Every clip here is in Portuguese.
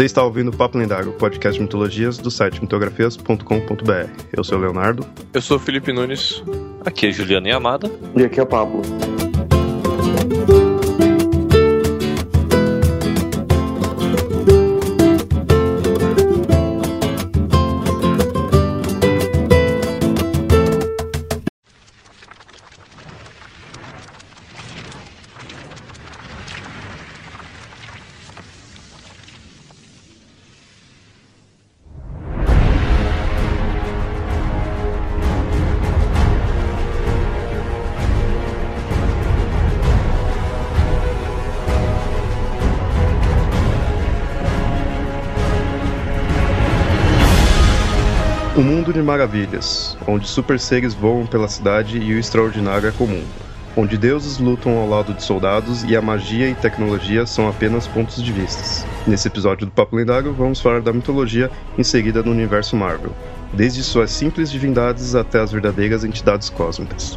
Você está ouvindo o Papo Lendário, podcast de mitologias do site mitografias.com.br. Eu sou o Leonardo. Eu sou o Felipe Nunes. Aqui é Juliana e Amada. E aqui é o Pablo. Maravilhas, onde super seres voam pela cidade e o extraordinário é comum. Onde deuses lutam ao lado de soldados e a magia e tecnologia são apenas pontos de vista. Nesse episódio do Papo Lendário, vamos falar da mitologia inserida no universo Marvel, desde suas simples divindades até as verdadeiras entidades cósmicas.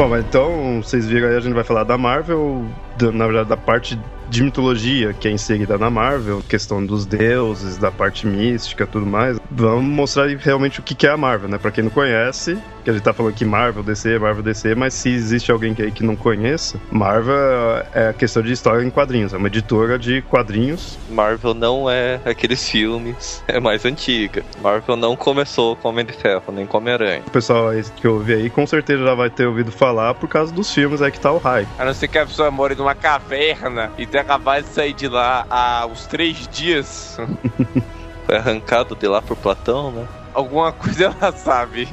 Bom, então, vocês viram aí, a gente vai falar da Marvel, da- na verdade, da parte de mitologia que é inserida na Marvel, questão dos deuses, da parte mística tudo mais. Vamos mostrar realmente o que é a Marvel, né? Pra quem não conhece, que a gente tá falando aqui Marvel DC, Marvel DC, mas se existe alguém que aí que não conheça, Marvel é a questão de história em quadrinhos, é uma editora de quadrinhos. Marvel não é aqueles filmes, é mais antiga. Marvel não começou com Homem de Ferro, nem com Homem-Aranha. O pessoal aí que ouve aí com certeza já vai ter ouvido falar por causa dos filmes aí que tá o hype. A não ser que a pessoa more numa caverna e tenha acabado de sair de lá há uns três dias. Foi arrancado de lá por Platão, né? Alguma coisa ela sabe.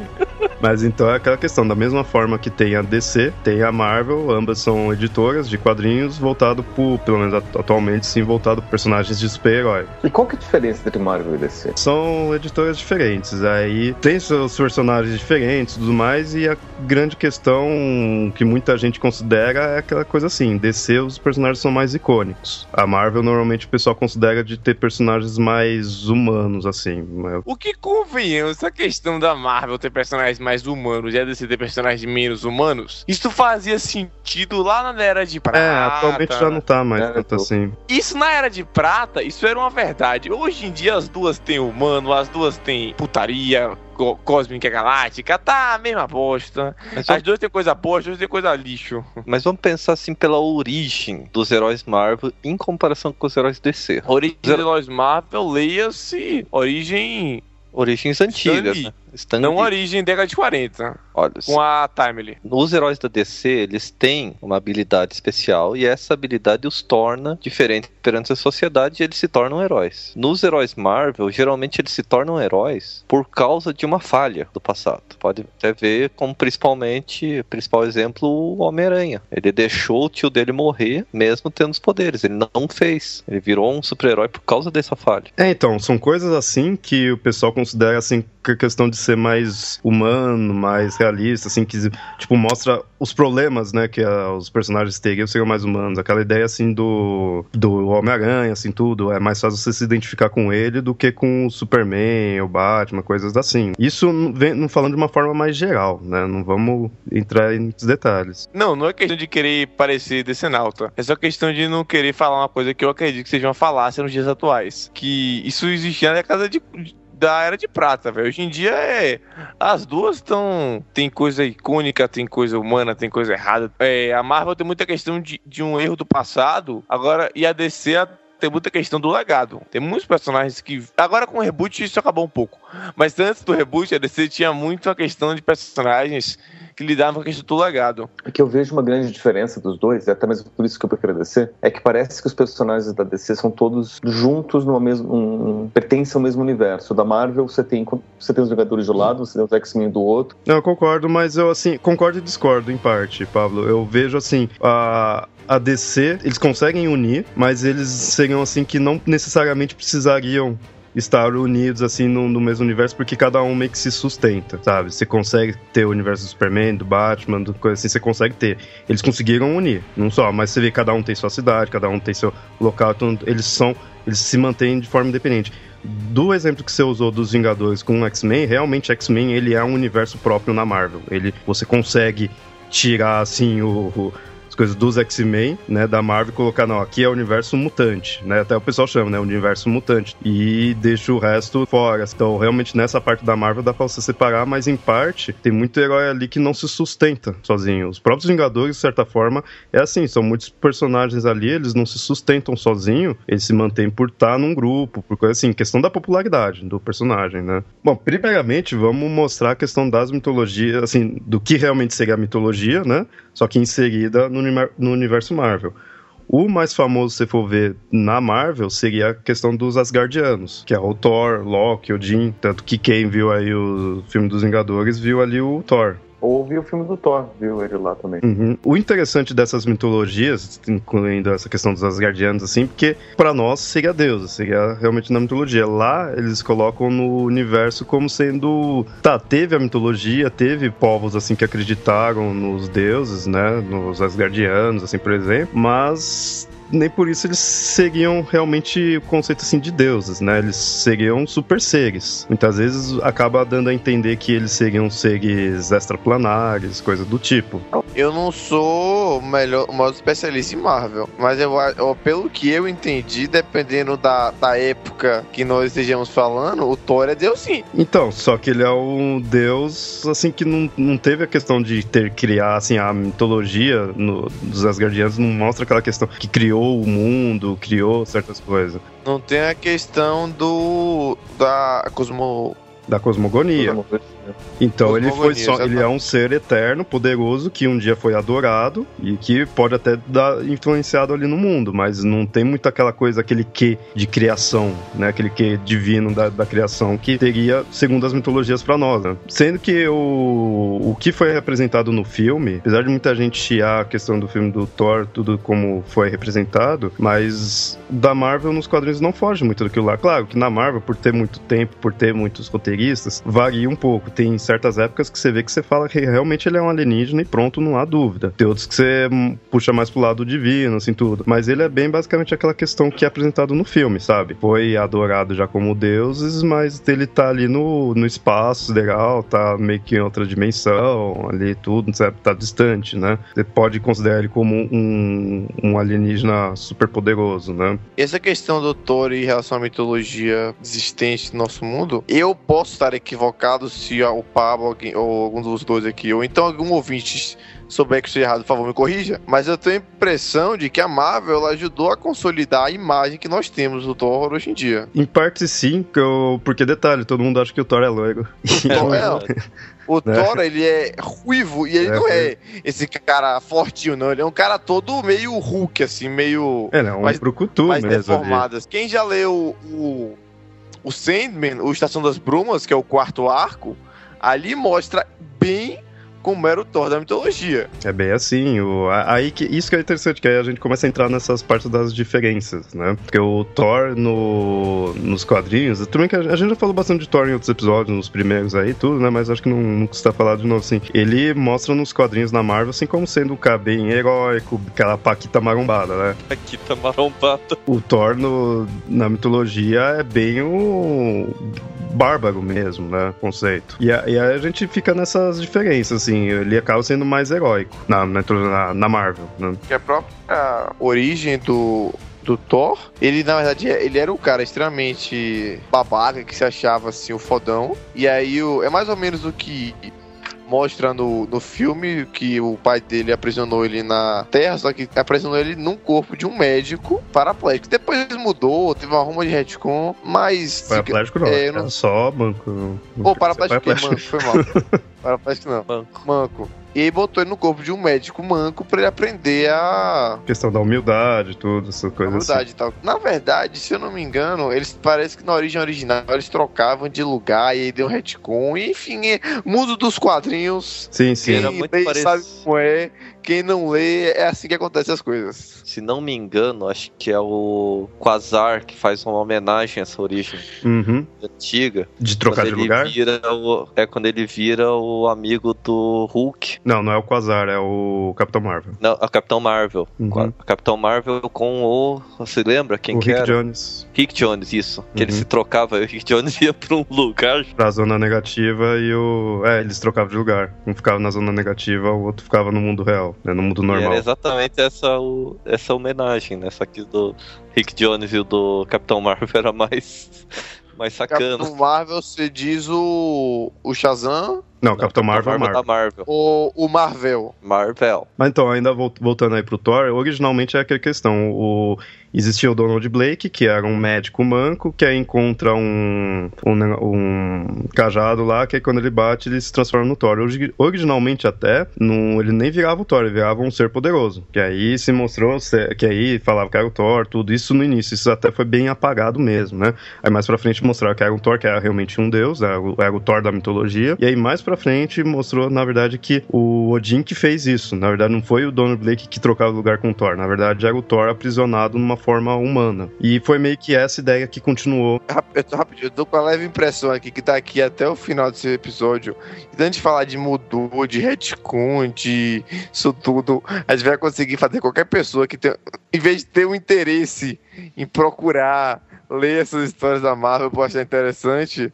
Mas então é aquela questão, da mesma forma que tem a DC, tem a Marvel, ambas são editoras de quadrinhos voltado por, pelo menos atu- atualmente sim, voltado por personagens de super-herói. E qual que é a diferença entre Marvel e DC? São editoras diferentes, aí tem seus personagens diferentes e tudo mais, e a grande questão que muita gente considera é aquela coisa assim, DC os personagens são mais icônicos. A Marvel normalmente o pessoal considera de ter personagens mais humanos, assim. O que convenhamos, essa questão da Marvel ter personagens mais humanos e a DC ter personagens menos humanos, isso fazia sentido lá na Era de Prata. É, atualmente já não tá mais É, tanto assim. Isso na Era de Prata, isso era uma verdade. Hoje em dia as duas têm humano, as duas têm putaria, cósmica galáctica, tá a mesma bosta. Mas, As duas têm coisa boa, as duas têm coisa lixo. mas vamos pensar assim pela origem dos heróis Marvel em comparação com os heróis DC. Origem Zero- de Lois Marvel, leia-se origem. Origens antigas, Lee. né? Stan Não Lee. origem década de 40. Olha, Com a Timely. Os heróis da DC, eles têm uma habilidade especial e essa habilidade os torna diferentes perante a sociedade e eles se tornam heróis. Nos heróis Marvel, geralmente eles se tornam heróis por causa de uma falha do passado. Pode até ver como principalmente, principal exemplo, o Homem-Aranha. Ele deixou o tio dele morrer mesmo tendo os poderes. Ele não fez. Ele virou um super-herói por causa dessa falha. É, então, são coisas assim que o pessoal considera assim que a questão de ser mais humano, mais realista, assim, que tipo mostra os problemas, né, que ah, os personagens teriam seriam mais humanos. Aquela ideia assim do do Homem-Aranha, assim, tudo, é mais fácil você se identificar com ele do que com o Superman, o Batman, coisas assim. Isso vem não falando de uma forma mais geral, né? Não vamos entrar em muitos detalhes. Não, não é questão de querer parecer decenalta. É só questão de não querer falar uma coisa que eu acredito que seja uma falácia nos dias atuais. Que isso existia na década de. Da era de prata, velho. Hoje em dia é. As duas estão. Tem coisa icônica, tem coisa humana, tem coisa errada. É, a Marvel tem muita questão de, de um erro do passado. Agora, e a DC tem muita questão do legado. Tem muitos personagens que. Agora com o reboot isso acabou um pouco. Mas antes do reboot, a DC tinha muito a questão de personagens que lidavam com a questão do legado. O que eu vejo uma grande diferença dos dois, e até mesmo por isso que eu prefiro a DC, é que parece que os personagens da DC são todos juntos no mesmo. Um, pertencem ao mesmo universo. Da Marvel, você tem, você tem os Vingadores de um lado, você tem os X-Men do outro. Não, eu concordo, mas eu assim, concordo e discordo em parte, Pablo. Eu vejo assim, a a DC, eles conseguem unir, mas eles seriam assim que não necessariamente precisariam estar unidos assim no, no, mesmo universo, porque cada um meio que se sustenta, sabe? Você consegue ter o universo do Superman, do Batman, do coisa assim, você consegue ter. Eles conseguiram unir, não só, mas você vê cada um tem sua cidade, cada um tem seu local, então eles são, eles se mantêm de forma independente do exemplo que você usou dos Vingadores com o X-Men, realmente X-Men ele é um universo próprio na Marvel. Ele, você consegue tirar assim o, o coisas dos X-Men, né, da Marvel, colocar, não, aqui é o universo mutante, né, até o pessoal chama, né, universo mutante, e deixa o resto fora. Então, realmente, nessa parte da Marvel dá pra você separar, mas em parte, tem muito herói ali que não se sustenta sozinho. Os próprios Vingadores, de certa forma, é assim, são muitos personagens ali, eles não se sustentam sozinho, eles se mantêm por estar num grupo, por coisa assim, questão da popularidade do personagem, né. Bom, primeiramente, vamos mostrar a questão das mitologias, assim, do que realmente seria a mitologia, né, só que inserida no, no universo Marvel. O mais famoso, se for ver na Marvel, seria a questão dos Asgardianos, que é o Thor, Loki, Odin. Tanto que quem viu aí o filme dos Vingadores viu ali o Thor. Ou o filme do Thor, viu ele lá também. Uhum. O interessante dessas mitologias, incluindo essa questão dos Asgardianos, assim, porque para nós seria Deus, seria realmente na mitologia. Lá eles colocam no universo como sendo. Tá, teve a mitologia, teve povos assim que acreditaram nos deuses, né? Nos Asgardianos, assim, por exemplo, mas nem por isso eles seriam realmente o conceito assim de deuses, né? Eles seriam super seres. Muitas vezes acaba dando a entender que eles seriam seres extraplanares, coisa do tipo. Eu não sou o melhor, o maior especialista em Marvel, mas eu, eu, pelo que eu entendi, dependendo da, da época que nós estejamos falando, o Thor é deus sim. Então, só que ele é um deus assim que não, não teve a questão de ter criar assim a mitologia no, dos Asgardianos não mostra aquela questão que criou criou o mundo, criou certas coisas. Não tem a questão do da cosmo da cosmogonia. Então ele foi só, ele é um ser eterno, poderoso que um dia foi adorado e que pode até dar influenciado ali no mundo, mas não tem muito aquela coisa, aquele que de criação, né? Aquele que divino da, da criação que teria segundo as mitologias para nós, né? Sendo que o, o que foi representado no filme, apesar de muita gente chiar a questão do filme do Thor, tudo como foi representado, mas da Marvel nos quadrinhos não foge muito daquilo lá. Claro que na Marvel, por ter muito tempo, por ter muitos roteiristas, varia um pouco tem certas épocas que você vê que você fala que realmente ele é um alienígena e pronto, não há dúvida. Tem outros que você puxa mais pro lado divino, assim, tudo. Mas ele é bem basicamente aquela questão que é apresentado no filme, sabe? Foi adorado já como deuses, mas ele tá ali no, no espaço sideral, tá meio que em outra dimensão, ali tudo, sabe? Tá distante, né? Você pode considerar ele como um, um alienígena super poderoso, né? Essa questão do Thor em relação à mitologia existente no nosso mundo, eu posso estar equivocado se o Pablo alguém, ou algum dos dois aqui, ou então algum ouvinte souber que esteja errado, por favor, me corrija. Mas eu tenho a impressão de que a Marvel ajudou a consolidar a imagem que nós temos do Thor hoje em dia. Em parte sim, porque detalhe, todo mundo acha que o Thor é loiro. Então, é, o né? Thor, ele é ruivo e ele é, não é esse cara fortinho, não. Ele é um cara todo meio Hulk, assim, meio. Ele é um mais, brucutu mais mesmo. Deformado. Quem já leu o, o Sandman, o Estação das Brumas, que é o quarto arco, ali mostra bem como era o Thor da mitologia. É bem assim, o, aí que, isso que é interessante, que aí a gente começa a entrar nessas partes das diferenças, né? Porque o Thor no, nos quadrinhos, também que a, a, gente já falou bastante de Thor em outros episódios, nos primeiros aí, tudo, né? Mas acho que não, não custa falar de novo assim. Ele mostra nos quadrinhos na Marvel, assim, como sendo um cara bem heróico, aquela paquita marombada, né? Paquita marombada. O Thor no, na mitologia é bem o bárbaro mesmo, né? Conceito. E, a, e aí a gente fica nessas diferenças, assim. Ele acaba sendo mais heróico na, na, na Marvel. Né? Que a própria origem do, do Thor, ele na verdade ele era um cara extremamente babaca que se achava assim o fodão. E aí o, é mais ou menos o que mostra no, no filme que o pai dele aprisionou ele na Terra, só que aprisionou ele num corpo de um médico paraplégico. Depois mudou, teve uma ruma de retcon, mas. Paraplégico não, é, não... só banco. Pô, paraplégico, paraplégico. manco, foi mal. paraplégico não. Manco. manco. E aí botou ele no corpo de um médico manco para ele aprender a. Questão da humildade, tudo, essa coisa humildade assim. e tal. Na verdade, se eu não me engano, eles parece que na origem original eles trocavam de lugar e aí deu um retcon. E, enfim, é, mundo dos quadrinhos. Sim, sim. Era muito parecido. sabe como é quem não lê, é assim que acontecem as coisas. Se não me engano, acho que é o Quasar que faz uma homenagem a essa origem Uhum. antiga. De trocar Quando de lugar? Vira o, é quando ele vira o amigo do Hulk. Não, não é o Quasar, é o Capitão Marvel. Não, a Capitão Marvel. Uhum. A Capitão Marvel com o. Você lembra quem o que Rick era? Jones. Rick Jones, isso. Que ele Uhum. se trocava e o Rick Jones ia pra um lugar. Pra zona negativa e o. É, eles trocavam de lugar. Um ficava na zona negativa, o outro ficava no mundo real, né? No mundo E normal. era exatamente essa, o- essa homenagem, né? Essa aqui do Rick Jones e o do Capitão Marvel era mais, mais sacana. Capitão Marvel, você diz o, o Shazam Não, Capitão Marvel é da Marvel. Marvel. ou o Marvel? Marvel. Mas então, ainda vol- voltando aí pro Thor, originalmente é aquela questão. O, existia o Donald Blake, que era um médico manco, que aí encontra um, um, um cajado lá, que aí quando ele bate, ele se transforma no Thor. Origi- Originalmente até, não, ele nem virava o Thor, ele virava um ser poderoso. Que aí se mostrou, que aí falava que era o Thor, tudo isso no início. Isso até foi bem apagado mesmo, né? Aí mais pra frente mostraram que era um Thor, que era realmente um deus, era o, era o Thor da mitologia. E aí mais pra frente mostrou, na verdade, que o Odin que fez isso. Na verdade, não foi o Donald Blake que trocava lugar com o Thor. Na verdade, era o Thor aprisionado numa forma humana. E foi meio que essa ideia que continuou. Eu tô rapidinho, eu tô com a leve impressão aqui que tá aqui até o final desse episódio. E antes de falar de mudou, de retcon, de isso tudo, a gente vai conseguir fazer qualquer pessoa que tem, em vez de ter um interesse em procurar ler essas histórias da Marvel por achar interessante,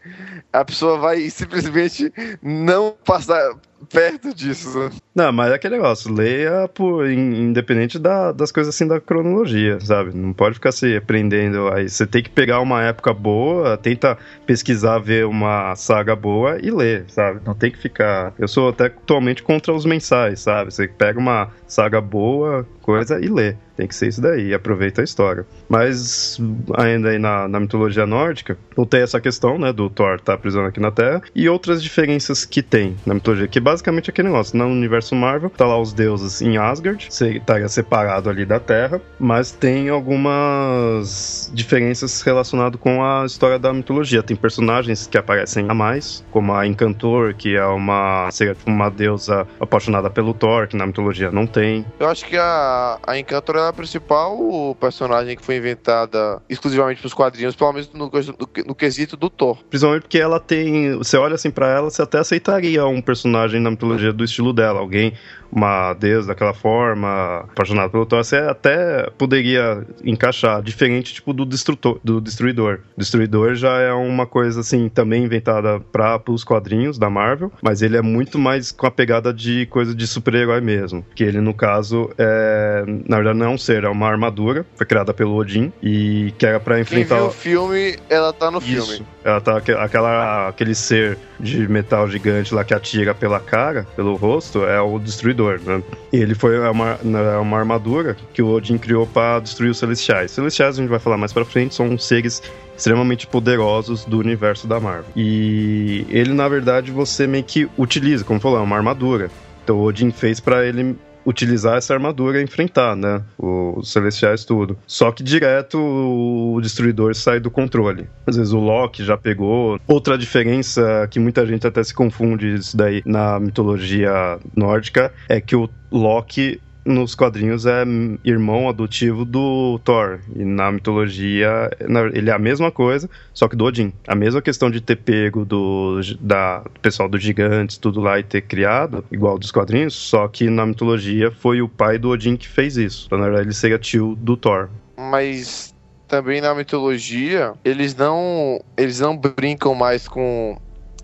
a pessoa vai simplesmente não passar perto disso. né? Não, mas é aquele negócio, leia por, in- independente da- das coisas assim da cronologia, sabe? Não pode ficar se prendendo aí. Você tem que pegar uma época boa, tenta pesquisar, ver uma saga boa e ler, sabe? Não tem que ficar. Eu sou até totalmente contra os mensais, sabe? Você pega uma saga boa, coisa e lê. Tem que ser isso daí, aproveita a história. Mas ainda aí na, na mitologia nórdica, não tem essa questão, né, do Thor estar aprisionado aqui na Terra, e outras diferenças que tem na mitologia, que basicamente é aquele negócio, no universo Marvel, tá lá os deuses em Asgard, estaria separado ali da Terra, mas tem algumas diferenças relacionadas com a história da mitologia. Tem personagens que aparecem a mais, como a Encantor, que é uma, seria uma deusa apaixonada pelo Thor, que na mitologia não tem. Eu acho que a, a Encantor é a principal personagem que foi inventada exclusivamente pros quadrinhos, pelo menos no, no, no quesito do Thor. Principalmente porque ela tem. Você olha assim pra ela, você até aceitaria um personagem na mitologia do estilo dela. Alguém, uma deusa daquela forma, apaixonada pelo Thor, você até poderia encaixar. Diferente, tipo, do, destrutor, do Destruidor. Destruidor já é uma coisa, assim, também inventada para os quadrinhos da Marvel, mas ele é muito mais com a pegada de coisa de super-herói mesmo. Que ele, no caso, é. Na verdade, não é um ser, é uma armadura. Foi criada pelo Odin e que era pra Quem enfrentar. viu o filme, ela tá no Isso. filme. Ela tá aque- aquela, aquele ser de metal gigante lá que atira pela cara, pelo rosto, é o destruidor, né? E ele foi é uma, é uma armadura que o Odin criou para destruir os celestiais. Celestiais, a gente vai falar mais pra frente, são seres extremamente poderosos do universo da Marvel. E ele, na verdade, você meio que utiliza, como falou, é uma armadura. Então o Odin fez para ele utilizar essa armadura e enfrentar, né? Os celestiais tudo. Só que direto o destruidor sai do controle. Às vezes o Loki já pegou. Outra diferença que muita gente até se confunde isso daí na mitologia nórdica é que o Loki nos quadrinhos é irmão adotivo do Thor. E na mitologia ele é a mesma coisa, só que do Odin. A mesma questão de ter pego do, da, pessoal dos gigantes, tudo lá e ter criado, igual dos quadrinhos, só que na mitologia foi o pai do Odin que fez isso. Então, na verdade, ele seria tio do Thor. Mas também na mitologia, eles não eles não brincam mais com,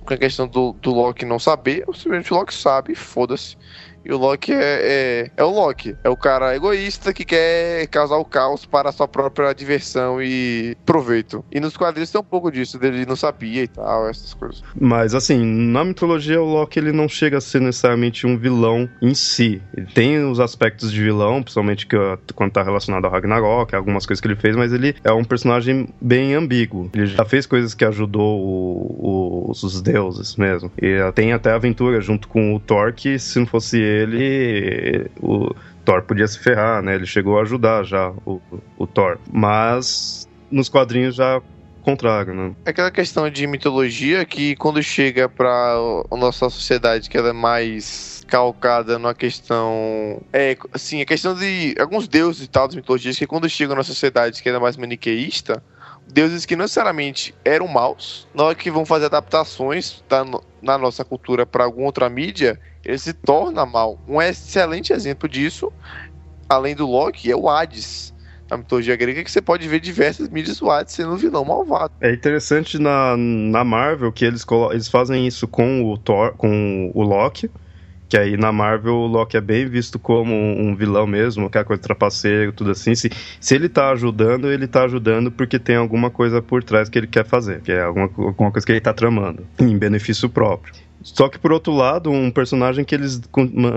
com a questão do, do Loki não saber, simplesmente o Loki sabe, foda-se. E o Loki é, é, é o Loki. É o cara egoísta que quer causar o caos para sua própria diversão e proveito. E nos quadrinhos tem um pouco disso, dele não sabia e tal, essas coisas. Mas assim, na mitologia o Loki ele não chega a ser necessariamente um vilão em si. Ele tem os aspectos de vilão, principalmente que, quando tá relacionado ao Ragnarok, algumas coisas que ele fez, mas ele é um personagem bem ambíguo. Ele já fez coisas que ajudou o- o- os deuses mesmo. E tem até aventura junto com o Thor que se não fosse ele, o Thor podia se ferrar, né? Ele chegou a ajudar já o, o Thor. Mas nos quadrinhos já contrário, né? Aquela questão de mitologia que quando chega pra a nossa sociedade que ela é mais calcada numa questão. É, assim, a questão de alguns deuses e tal das mitologias que quando chegam na sociedade que é mais maniqueísta, deuses que não necessariamente eram maus, na hora que vão fazer adaptações da, na nossa cultura para alguma outra mídia, ele se torna mal. Um excelente exemplo disso, além do Loki, é o Hades na mitologia grega que você pode ver diversas mídias do Hades sendo um vilão malvado. É interessante na, na Marvel que eles, eles fazem isso com o Thor, com o Loki, que aí na Marvel o Loki é bem visto como um vilão mesmo, aquela coisa trapaceiro, tudo assim. Se, se ele tá ajudando, ele tá ajudando porque tem alguma coisa por trás que ele quer fazer, que é alguma, alguma coisa que ele tá tramando, em benefício próprio. Só que por outro lado, um personagem que eles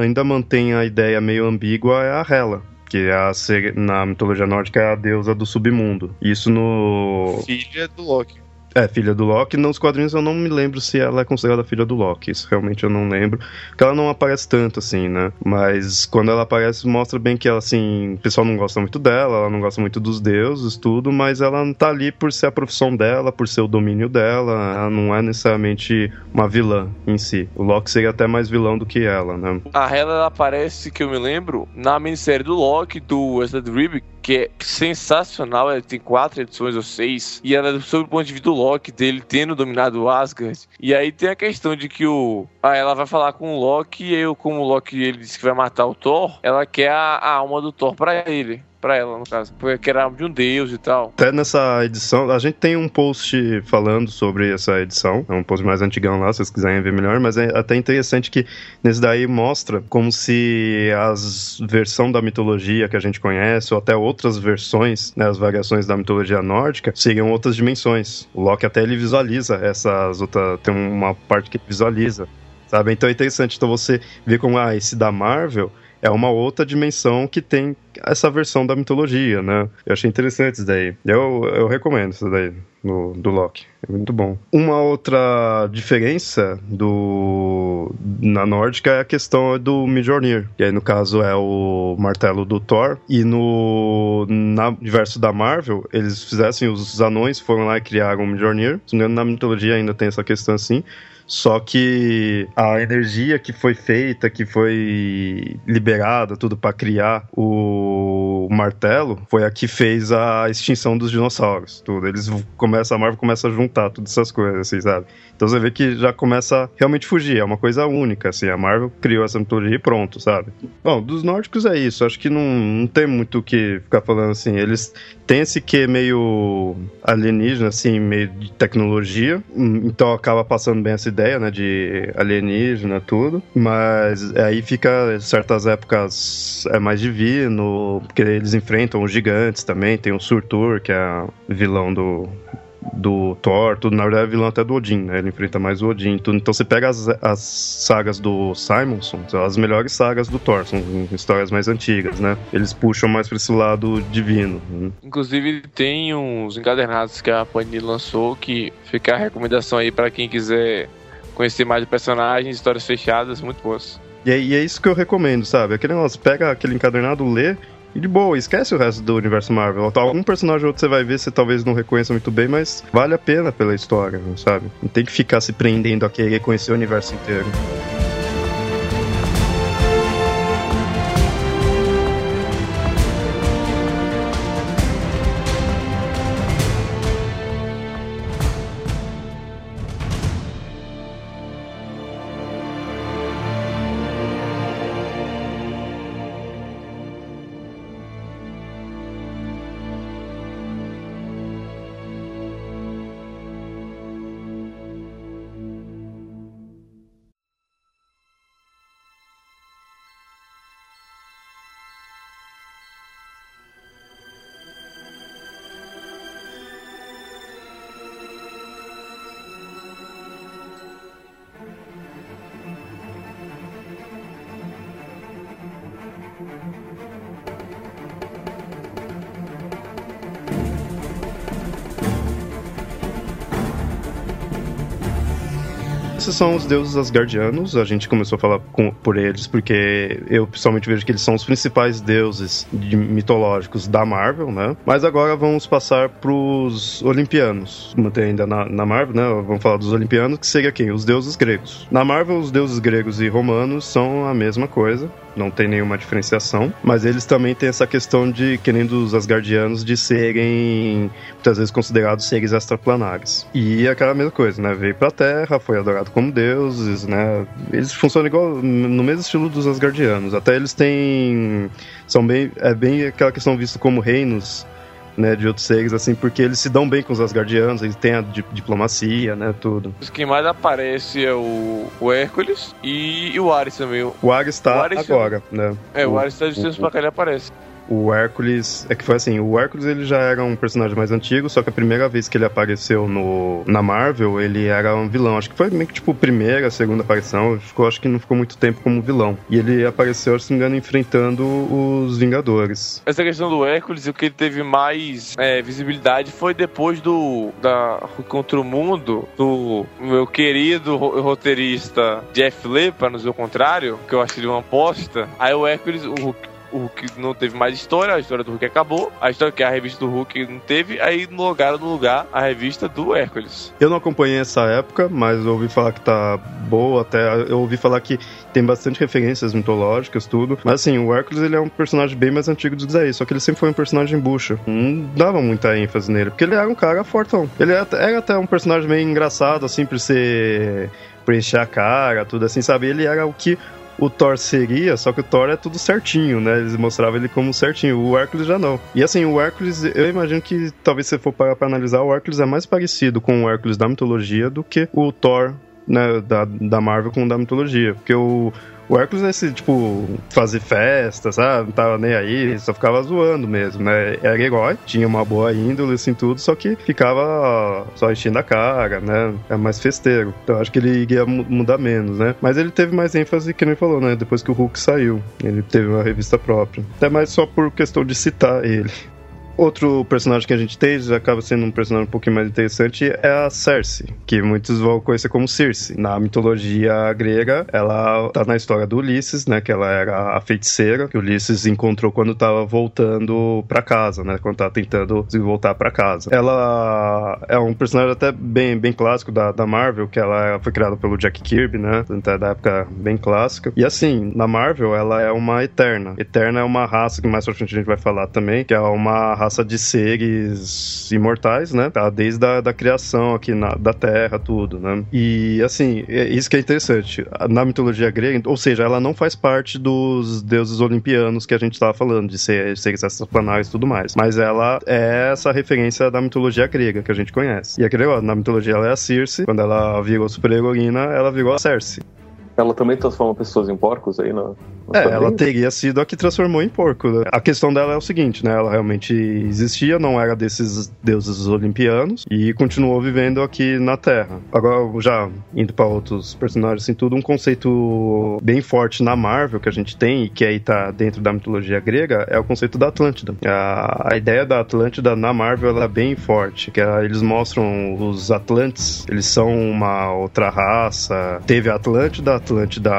ainda mantém a ideia meio ambígua é a Hela que é a, na mitologia nórdica é a deusa do submundo. Isso no. Filha do Loki. É, filha do Loki. Nos quadrinhos eu não me lembro se ela é considerada filha do Loki. Isso realmente eu não lembro. Porque ela não aparece tanto, assim, né? Mas quando ela aparece, mostra bem que ela, assim, o pessoal não gosta muito dela, ela não gosta muito dos deuses, tudo, mas ela tá ali por ser a profissão dela, por ser o domínio dela. Ela não é necessariamente uma vilã em si. O Loki seria até mais vilão do que ela, né? A Hela ela aparece, que eu me lembro, na minissérie do Loki, do Wesley Ribb, que é sensacional. Ela tem quatro edições ou seis. E ela é sobre o ponto de vista do Loki, dele tendo dominado o Asgard. E aí tem a questão de que o. Ah, ela vai falar com o Loki, e eu, como o Loki ele disse que vai matar o Thor, ela quer a, a alma do Thor pra ele para ela, no caso. Porque era de um deus e tal. Até nessa edição, a gente tem um post falando sobre essa edição. É um post mais antigão lá, se vocês quiserem ver melhor. Mas é até interessante que nesse daí mostra como se as versão da mitologia que a gente conhece, ou até outras versões, né, as variações da mitologia nórdica, seriam outras dimensões. O Loki até ele visualiza essas outras. Tem uma parte que visualiza. Sabe? Então é interessante. Então você vê como, ah, esse da Marvel é uma outra dimensão que tem essa versão da mitologia, né? Eu achei interessante isso daí. Eu, eu recomendo isso daí do Loki. É muito bom. Uma outra diferença do na nórdica é a questão do Mjolnir, que aí no caso é o martelo do Thor. E no na universo da Marvel, eles fizessem os anões foram lá e criaram o Mjolnir. Na mitologia ainda tem essa questão assim. Só que a energia que foi feita, que foi liberada, tudo para criar o martelo, foi a que fez a extinção dos dinossauros. Tudo. Eles começam, a Marvel começa a juntar todas essas coisas, assim, sabe? Então você vê que já começa a realmente fugir, é uma coisa única, assim. A Marvel criou essa mitologia e pronto, sabe? Bom, dos nórdicos é isso. Acho que não, não tem muito o que ficar falando assim. Eles têm esse que meio alienígena, assim, meio de tecnologia. Então acaba passando bem essa ideia ideia, né, de alienígena, tudo, mas aí fica, certas épocas é mais divino, porque eles enfrentam os gigantes também, tem o Surtur, que é vilão do, do Thor, tudo, na verdade é vilão até do Odin, né? Ele enfrenta mais o Odin, tudo. Então você pega as, as sagas do Simonson, são as melhores sagas do Thor, são histórias mais antigas, né? Eles puxam mais pra esse lado divino. Né? Inclusive tem uns encadernados que a Panini lançou que fica a recomendação aí para quem quiser conhecer mais o personagem, histórias fechadas, muito boas. E é, e é isso que eu recomendo, sabe? Aquele negócio, pega aquele encadernado, lê e de boa, esquece o resto do universo Marvel. Algum personagem ou outro você vai ver, você talvez não reconheça muito bem, mas vale a pena pela história, sabe? Não tem que ficar se prendendo a querer conhecer o universo inteiro. São os deuses asgardianos. A gente começou a falar com, por eles porque eu pessoalmente vejo que eles são os principais deuses de, mitológicos da Marvel, né? Mas agora vamos passar pros olimpianos. Mantém ainda na, na Marvel, né? Vamos falar dos olimpianos, que seria quem? Os deuses gregos. Na Marvel, os deuses gregos e romanos são a mesma coisa não tem nenhuma diferenciação, mas eles também têm essa questão de, querendo os Asgardianos, de serem muitas vezes considerados seres extraplanares. E é aquela mesma coisa, né? Veio pra Terra, foi adorado como deuses, né? Eles funcionam igual no mesmo estilo dos Asgardianos. Até eles têm. São bem. É bem aquela questão vista como reinos né, de outros seres, assim, porque eles se dão bem com os Asgardianos, eles têm a di diplomacia, né, tudo. Quem mais aparece é o, o Hércules e, e o Ares também. O Ares tá o Ares agora, né. É, o, o Ares tá de tempos pra cá ele aparece o Hércules. É que foi assim: o Hércules ele já era um personagem mais antigo, só que a primeira vez que ele apareceu no, na Marvel, ele era um vilão. Acho que foi meio que tipo primeira, segunda aparição. Ficou, acho que não ficou muito tempo como vilão. E ele apareceu, se não me engano, enfrentando os Vingadores. Essa questão do Hércules, o que ele teve mais é, visibilidade foi depois do da Contra o Mundo, do meu querido roteirista Jeff Lee, para dizer o contrário, que eu acho ele uma aposta. Aí o Hércules, o o Hulk não teve mais história, a história do Hulk acabou, a história que a revista do Hulk não teve, aí lugar no lugar a revista do Hércules. Eu não acompanhei essa época, mas ouvi falar que tá boa, até eu ouvi falar que tem bastante referências mitológicas, tudo. Mas assim, o Hércules ele é um personagem bem mais antigo do que aí, só que ele sempre foi um personagem bucha. Não dava muita ênfase nele, porque ele era um cara fortão. Ele era, era até um personagem meio engraçado, assim, por ser preencher a cara, tudo assim, sabe? Ele era o que o Thor seria, só que o Thor é tudo certinho, né? Eles mostravam ele como certinho, o Hércules já não. E assim, o Hércules, eu imagino que talvez se for parar pra analisar, o Hércules é mais parecido com o Hércules da mitologia do que o Thor né, da, da Marvel com da mitologia. Porque o, o Hércules é esse, tipo, fazer festa, sabe? Não tava nem aí, só ficava zoando mesmo, né? Era herói, tinha uma boa índole, assim, tudo, só que ficava só enchendo a cara, né? É mais festeiro. Então acho que ele ia mudar menos, né? Mas ele teve mais ênfase, que nem falou, né? Depois que o Hulk saiu. Ele teve uma revista própria. Até mais só por questão de citar ele. Outro personagem que a gente tem, acaba sendo um personagem um pouquinho mais interessante, é a Cersei, que muitos vão conhecer como Circe. Na mitologia grega, ela tá na história do Ulisses, né, que ela era a feiticeira, que Ulisses encontrou quando tava voltando para casa, né, quando tava tentando voltar para casa. Ela é um personagem até bem, bem clássico da, da Marvel, que ela foi criada pelo Jack Kirby, né, então é da época bem clássica. E assim, na Marvel, ela é uma Eterna. Eterna é uma raça que mais pra frente a gente vai falar também, que é uma raça de seres imortais, né? Tá? Desde a da criação aqui na, da Terra, tudo, né? E, assim, é isso que é interessante. Na mitologia grega, ou seja, ela não faz parte dos deuses olimpianos que a gente estava falando, de ser, seres extraplanares e tudo mais. Mas ela é essa referência da mitologia grega que a gente conhece. E aquele, ó, na mitologia ela é a Circe, quando ela virou super-heroína, ela virou a Cersei. Ela também transforma pessoas em porcos aí no, É, ela teria sido a que transformou em porco. Né? A questão dela é o seguinte, né? Ela realmente existia, não era desses deuses olimpianos e continuou vivendo aqui na Terra. Agora, já indo para outros personagens, assim, tudo um conceito bem forte na Marvel que a gente tem e que aí tá dentro da mitologia grega é o conceito da Atlântida. A, a ideia da Atlântida na Marvel ela é bem forte, que é, eles mostram os Atlantes, eles são uma outra raça. Teve a Atlântida, Atlântida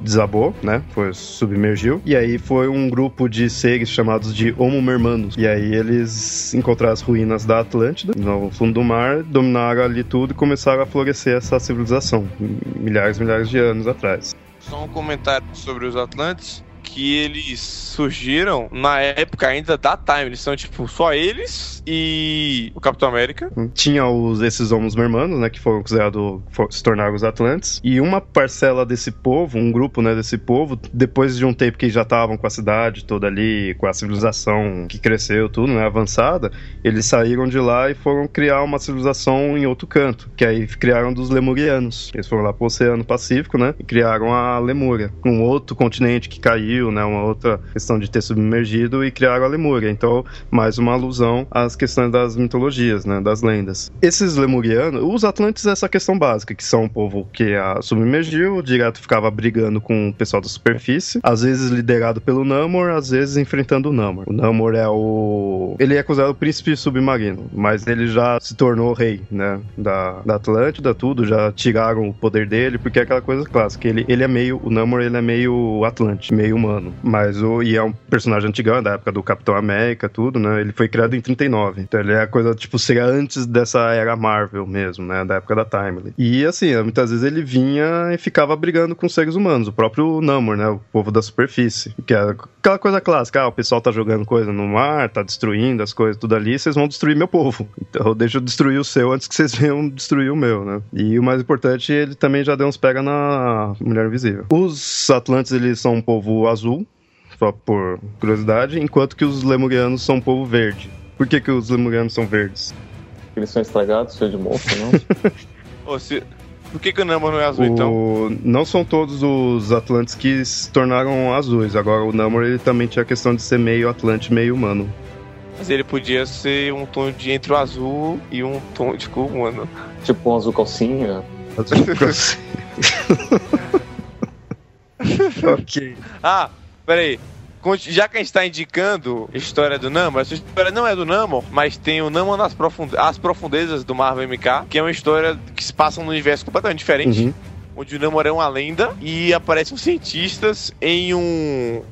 desabou, né? Foi submergiu. E aí foi um grupo de seres chamados de Homo Mermanos. E aí eles encontraram as ruínas da Atlântida no fundo do mar, dominaram ali tudo e começaram a florescer essa civilização milhares e milhares de anos atrás. Só um comentário sobre os Atlantes que eles surgiram na época ainda da Time. Eles são, tipo, só eles e o Capitão América. Tinha os, esses homens mermanos, né, que foram considerados, se tornaram os Atlantes. E uma parcela desse povo, um grupo, né, desse povo, depois de um tempo que já estavam com a cidade toda ali, com a civilização que cresceu, tudo, né, avançada, eles saíram de lá e foram criar uma civilização em outro canto, que aí criaram dos Lemurianos. Eles foram lá pro Oceano Pacífico, né, e criaram a Lemúria, um outro continente que caiu né? Uma outra questão de ter submergido e criaram a Lemúria. Então, mais uma alusão às questões das mitologias, né? Das lendas. Esses lemurianos, os Atlantes, essa questão básica, que são um povo que a submergiu, direto ficava brigando com o pessoal da superfície, às vezes liderado pelo Namor, às vezes enfrentando o Namor. O Namor é o. Ele é considerado o príncipe submarino, mas ele já se tornou rei, né? Da, da Atlântida, tudo, já tiraram o poder dele, porque é aquela coisa clássica. Ele, ele é meio. O Namor ele é meio Atlante, meio humano. Mas o. E é um personagem antigão, da época do Capitão América, tudo, né? Ele foi criado em 39. Então ele é a coisa, tipo, seria antes dessa era Marvel mesmo, né? Da época da Timely. E assim, muitas vezes ele vinha e ficava brigando com seres humanos, o próprio Namor, né? O povo da superfície. Que é aquela coisa clássica, ah, o pessoal tá jogando coisa no mar, tá destruindo as coisas tudo ali, vocês vão destruir meu povo. Então deixa eu destruir o seu antes que vocês venham destruir o meu, né? E o mais importante, ele também já deu uns pega na Mulher Invisível. Os Atlantes, eles são um povo azul, só por curiosidade, enquanto que os Lemurianos são um povo verde. Por que, que os Lemurianos são verdes? Eles são estragados, cheios de monstro, não? Ô, se... Por que, que o Namor não é azul, então? O... Não são todos os Atlantes que se tornaram azuis. Agora, o Namor ele também tinha a questão de ser meio Atlante, meio humano. Mas ele podia ser um tom de entre o azul e um tom de cor humano. tipo um azul calcinha. Azul calcinha. ok. Ah, peraí. Já que a gente está indicando a história do Namor, essa história não é do Namor, mas tem o Namor nas profunde as profundezas do Marvel MK, que é uma história que se passa num universo completamente diferente. Uhum. Onde o Namor é uma lenda e aparecem cientistas em um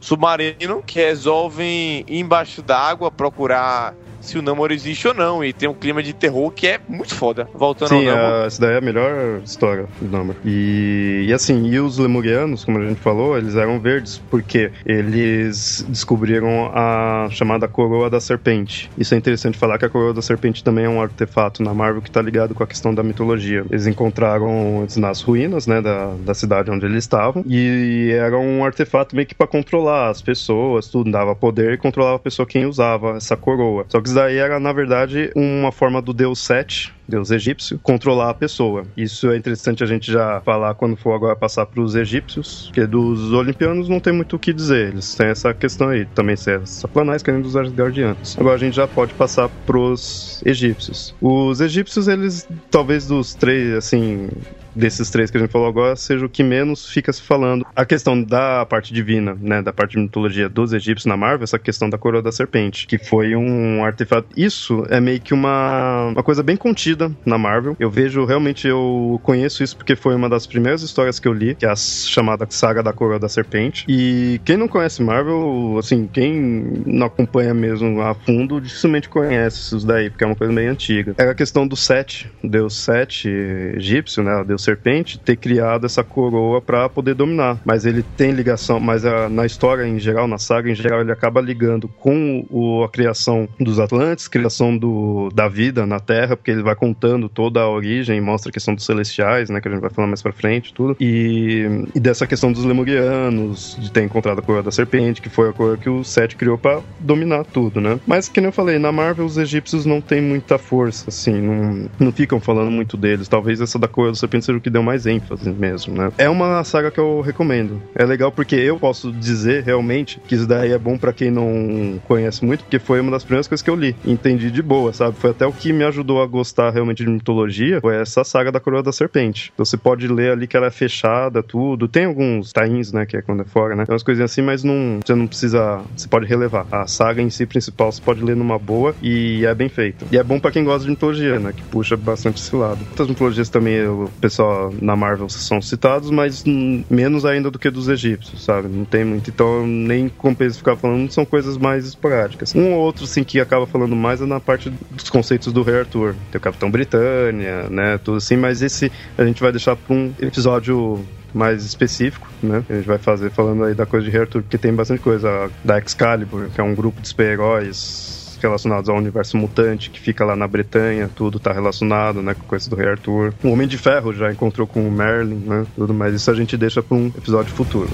submarino que resolvem ir embaixo d'água procurar se o Namor existe ou não. E tem um clima de terror que é muito foda. Voltando Sim, ao Namor. essa daí é a melhor história do Namor. E, e assim, e os Lemurianos, como a gente falou, eles eram verdes porque eles descobriram a chamada Coroa da Serpente. Isso é interessante falar que a Coroa da Serpente também é um artefato na Marvel que está ligado com a questão da mitologia. Eles encontraram nas ruínas, né, da, da cidade onde eles estavam e era um artefato meio que para controlar as pessoas, tudo dava poder e controlava a pessoa quem usava essa coroa. Só que isso daí era, na verdade, uma forma do deus Set, deus egípcio, controlar a pessoa. Isso é interessante a gente já falar quando for agora passar para os egípcios, porque dos olimpianos não tem muito o que dizer. Eles têm essa questão aí, também ser saplanais, querendo dos guardianos. Agora a gente já pode passar pros egípcios. Os egípcios, eles, talvez dos três, assim, desses três que a gente falou agora seja o que menos fica se falando. A questão da parte divina, né, da parte de mitologia dos egípcios na Marvel, essa questão da coroa da serpente, que foi um artefato. Isso é meio que uma, uma coisa bem contida na Marvel. Eu vejo realmente, eu conheço isso porque foi uma das primeiras histórias que eu li, que é a chamada Saga da Coroa da Serpente. E quem não conhece Marvel, assim, quem não acompanha mesmo a fundo, dificilmente conhece isso daí, porque é uma coisa meio antiga. Era a questão do Set, o deus Set egípcio, né, o deus serpente ter criado essa coroa para poder dominar. Mas ele tem ligação, mas a, na história em geral, na saga em geral, ele acaba ligando com o, a criação dos Atlantes, criação do, da vida na Terra, porque ele vai contando toda a origem, mostra a questão dos celestiais, né, que a gente vai falar mais para frente, tudo. E, e dessa questão dos lemurianos, de ter encontrado a coroa da serpente, que foi a coroa que o Seth criou para dominar tudo, né? Mas que nem eu falei, na Marvel os egípcios não têm muita força, assim, não, não ficam falando muito deles. Talvez essa da coroa da serpente seja o que deu mais ênfase mesmo, né? É uma saga que eu recomendo. É legal porque eu posso dizer realmente que isso daí é bom para quem não conhece muito, porque foi uma das primeiras coisas que eu li. Entendi de boa, sabe? Foi até o que me ajudou a gostar realmente de mitologia, foi essa saga da Coroa da Serpente. Então, você pode ler ali que ela é fechada, tudo. Tem alguns tains, né, que é quando é fora, né? Tem umas coisinhas assim, mas não, você não precisa, você pode relevar. A saga em si principal você pode ler numa boa e é bem feito. E é bom para quem gosta de mitologia, né, que puxa bastante esse lado. Outras mitologias também o pessoal só na Marvel são citados, mas menos ainda do que dos egípcios, sabe? Não tem muito, então nem compensa ficar falando, são coisas mais esporádicas. Um ou outro, sim, que acaba falando mais é na parte dos conceitos do Rei Arthur. Tem o Capitão Britânia, né, tudo assim, mas esse a gente vai deixar para um episódio mais específico, né? A gente vai fazer falando aí da coisa de Rei Arthur, porque tem bastante coisa da Excalibur, que é um grupo de super-heróis relacionados ao universo mutante que fica lá na Bretanha, tudo tá relacionado, né, com coisa do Rei Arthur. O Homem de Ferro já encontrou com o Merlin, né, tudo mais. Isso a gente deixa para um episódio futuro.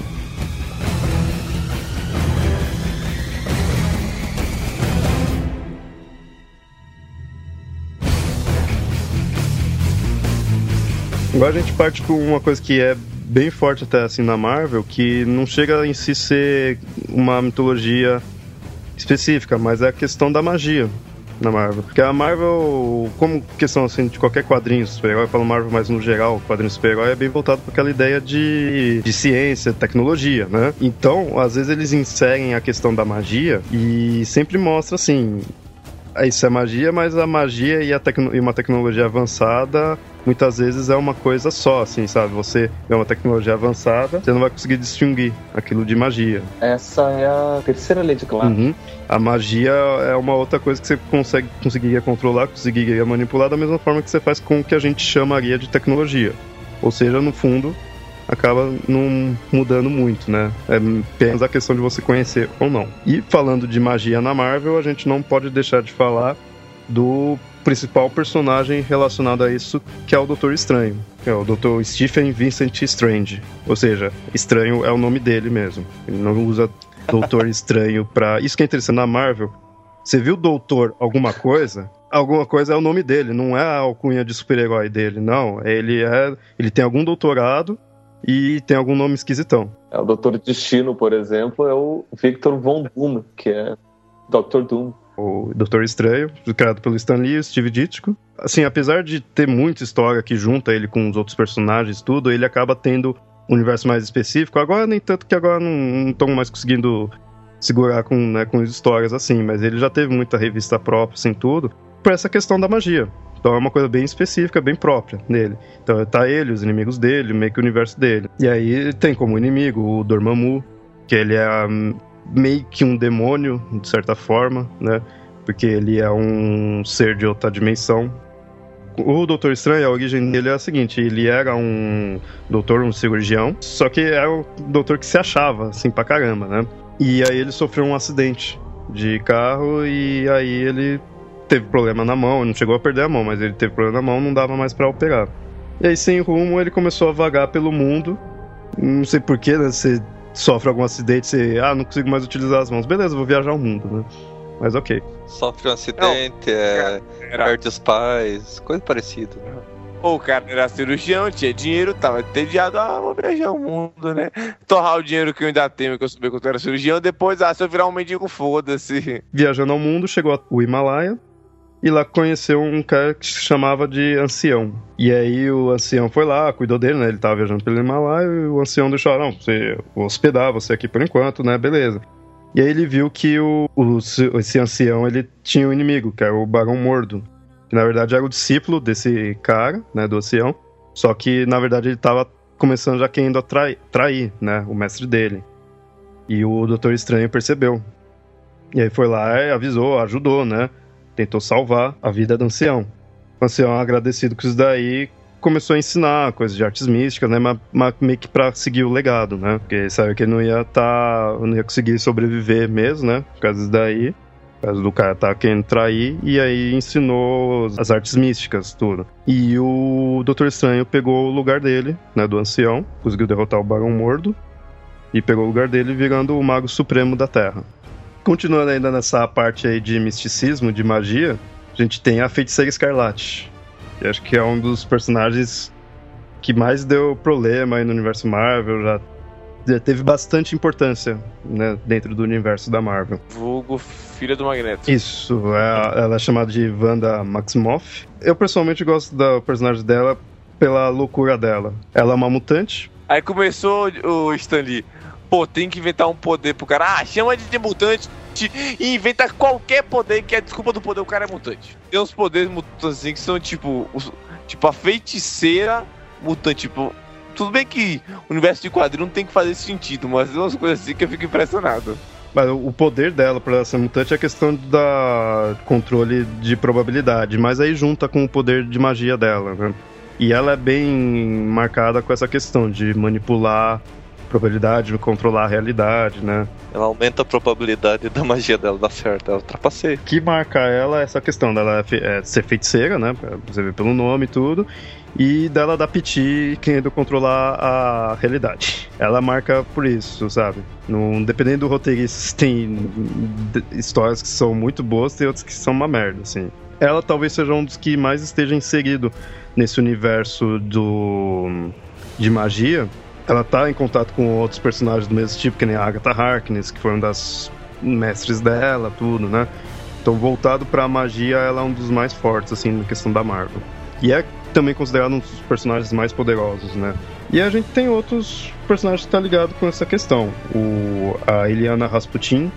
Agora a gente parte com uma coisa que é bem forte até assim na Marvel, que não chega em si ser uma mitologia específica, mas é a questão da magia na Marvel. Porque a Marvel, como questão assim de qualquer quadrinho super-herói, eu falo Marvel, mas no geral, quadrinho super-herói é bem voltado para aquela ideia de, de ciência, tecnologia, né? Então, às vezes eles inserem a questão da magia e sempre mostra assim, isso é magia, mas a magia e, a e uma tecnologia avançada muitas vezes é uma coisa só, assim, sabe? Você é uma tecnologia avançada, você não vai conseguir distinguir aquilo de magia. Essa é a terceira lei de Clark. Uhum. A magia é uma outra coisa que você consegue, conseguiria controlar, conseguiria manipular da mesma forma que você faz com o que a gente chamaria de tecnologia. Ou seja, no fundo, acaba não mudando muito, né? É apenas a questão de você conhecer ou não. E falando de magia na Marvel, a gente não pode deixar de falar do principal personagem relacionado a isso, que é o Doutor Estranho. É o Dr. Stephen Vincent Strange. Ou seja, Estranho é o nome dele mesmo. Ele não usa Doutor Estranho pra. Isso que é interessante na Marvel. Você viu Doutor alguma coisa? Alguma coisa é o nome dele, não é a alcunha de super-herói dele, não. Ele é. Ele tem algum doutorado e tem algum nome esquisitão. É, o Doutor Destino, por exemplo, é o Victor Von Doom, que é Dr. Doom. O Doutor Estranho, criado pelo Stan Lee e Steve Ditko. Assim, apesar de ter muita história que junta ele com os outros personagens tudo, ele acaba tendo um universo mais específico. Agora, nem tanto que agora não estão mais conseguindo segurar com, né, com histórias assim, mas ele já teve muita revista própria, assim, tudo, por essa questão da magia. Então é uma coisa bem específica, bem própria dele. Então tá ele, os inimigos dele, meio que o universo dele. E aí tem como inimigo o Dormammu, que ele é hum, meio que um demônio, de certa forma, né? Porque ele é um ser de outra dimensão. O Doutor Estranho, a origem dele é a seguinte: ele era um doutor, um cirurgião, só que era o doutor que se achava, assim, pra caramba, né? E aí ele sofreu um acidente de carro e aí ele teve problema na mão, não chegou a perder a mão, mas ele teve problema na mão, não dava mais para operar. E aí, sem rumo, ele começou a vagar pelo mundo. Não sei porquê, né? Você sofre algum acidente, você. Ah, não consigo mais utilizar as mãos. Beleza, vou viajar o mundo, né? Mas ok. Sofre um acidente, não, é. Era... Perde os pais, coisa parecida. Né? o cara era cirurgião, tinha dinheiro, tava entediado, ah, vou viajar o mundo, né? Torrar o dinheiro que eu ainda tenho, que eu sabia que eu era cirurgião, depois, ah, se eu virar um mendigo, foda-se. Viajando ao mundo, chegou ao Himalaia, e lá conheceu um cara que se chamava de Ancião. E aí o Ancião foi lá, cuidou dele, né? Ele tava viajando pelo Himalaia e o Ancião deixou, não, você, vou hospedar você aqui por enquanto, né? Beleza. E aí ele viu que o, o, esse Ancião, ele tinha um inimigo, que era o Barão Mordo. Que na verdade era o discípulo desse cara, né? Do Ancião. Só que na verdade ele tava começando já querendo atrair, trair, né? O mestre dele. E o Doutor Estranho percebeu. E aí foi lá e avisou, ajudou, né? Tentou salvar a vida do ancião. O ancião, agradecido com isso daí, começou a ensinar coisas de artes místicas, né? Mas, mas meio que pra seguir o legado, né? Porque sabe que ele não ia tá, não ia conseguir sobreviver mesmo, né? Por causa disso daí. Por causa do cara tá querendo trair, e aí ensinou as artes místicas, tudo. E o Doutor Estranho pegou o lugar dele, né? Do ancião, conseguiu derrotar o Barão Mordo, e pegou o lugar dele virando o Mago Supremo da Terra. Continuando ainda nessa parte aí de misticismo, de magia, a gente tem a Feiticeira Escarlate. Que acho que é um dos personagens que mais deu problema aí no universo Marvel, já, já teve bastante importância né, dentro do universo da Marvel. Vulgo filha do Magneto. Isso, é, ela é chamada de Wanda Maximoff. Eu pessoalmente gosto do personagem dela pela loucura dela. Ela é uma mutante. Aí começou o Stan Lee pô, tem que inventar um poder pro cara. Ah, chama de mutante e inventa qualquer poder que é desculpa do poder, o cara é mutante. Tem uns poderes mutantes assim que são tipo, os, tipo a feiticeira mutante, tipo, tudo bem que o universo de quadrinho não tem que fazer sentido, mas tem umas coisas assim que eu fico impressionado. Mas o poder dela para ser mutante é a questão da controle de probabilidade, mas aí junta com o poder de magia dela, né? E ela é bem marcada com essa questão de manipular probabilidade de controlar a realidade, né? Ela aumenta a probabilidade da magia dela dar certo, ela trapaceia. O que marca ela é essa questão dela é ser feiticeira, né? Você vê pelo nome e tudo. E dela dar piti querendo controlar a realidade. Ela marca por isso, sabe? Não, dependendo do roteirista, tem histórias que são muito boas, tem outras que são uma merda, assim. Ela talvez seja um dos que mais esteja inserido nesse universo do de magia, ela tá em contato com outros personagens do mesmo tipo, que nem a Agatha Harkness, que foi uma das mestres dela, tudo, né? Então, voltado pra magia, ela é um dos mais fortes, assim, na questão da Marvel. E é também considerado um dos personagens mais poderosos, né? E a gente tem outros personagens que tá ligados com essa questão. O, a Eliana Rasputin,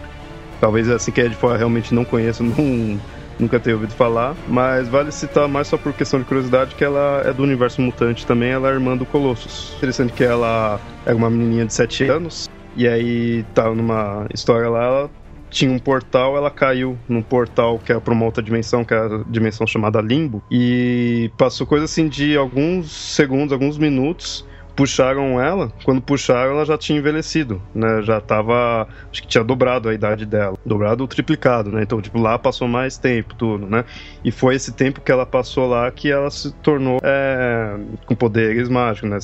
talvez assim que é de fora realmente não conheça, não, nunca tenha ouvido falar, mas vale citar mais só por questão de curiosidade que ela é do universo mutante também, ela é irmã do Colossus. Interessante que ela é uma menininha de 7 anos, e aí tá numa história lá, ela tinha um portal, ela caiu num portal que é para uma outra dimensão, que é a dimensão chamada Limbo, e passou coisa assim de alguns segundos, alguns minutos, puxaram ela, quando puxaram ela já tinha envelhecido, né? Já tava, acho que tinha dobrado a idade dela, dobrado ou triplicado, né? Então, tipo, lá passou mais tempo, tudo, né? E foi esse tempo que ela passou lá que ela se tornou é, com poderes mágicos, né?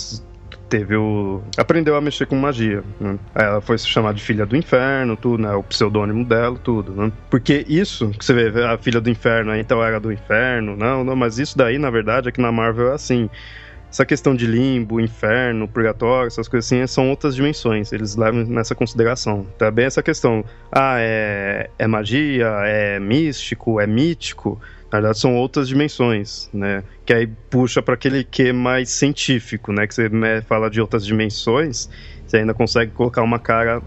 teve o. aprendeu a mexer com magia. Né? Ela foi se chamar de filha do inferno, tudo, né? O pseudônimo dela, tudo, né? Porque isso, que você vê, a filha do inferno, então era do inferno, não, não, mas isso daí, na verdade, é que na Marvel é assim. Essa questão de limbo, inferno, purgatório, essas coisas assim, são outras dimensões. Eles levam nessa consideração. Também essa questão, ah, é, é magia, é místico, é mítico na verdade, são outras dimensões, né? Que aí puxa para aquele que mais científico, né? Que você né, fala de outras dimensões, você ainda consegue colocar uma cara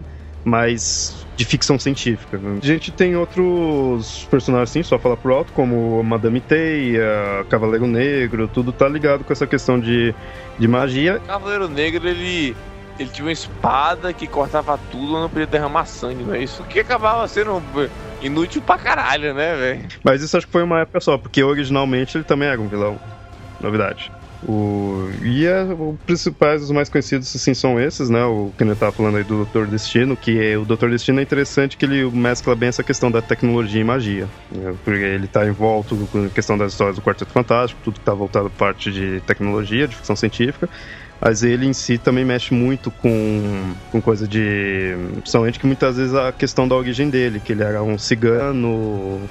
mais de ficção científica. Né? A gente tem outros personagens, sim, só falar pro alto, como Madame Teia, Cavaleiro Negro, tudo tá ligado com essa questão de, de magia. Cavaleiro Negro, ele ele tinha uma espada que cortava tudo, não podia derramar sangue, não é isso? Que acabava sendo inútil pra caralho, né, velho? Mas isso acho que foi uma época só, porque originalmente ele também era um vilão. Novidade. O... E é, os principais, os mais conhecidos, assim, são esses, né? O que ele tava falando aí do Doutor Destino, que é, o Doutor Destino é interessante que ele mescla bem essa questão da tecnologia e magia. Né? Porque ele tá envolto com a questão das histórias do Quarteto Fantástico, tudo que tá voltado para parte de tecnologia, de ficção científica mas ele em si também mexe muito com, com coisa de. Principalmente que muitas vezes a questão da origem dele, que ele era um cigano,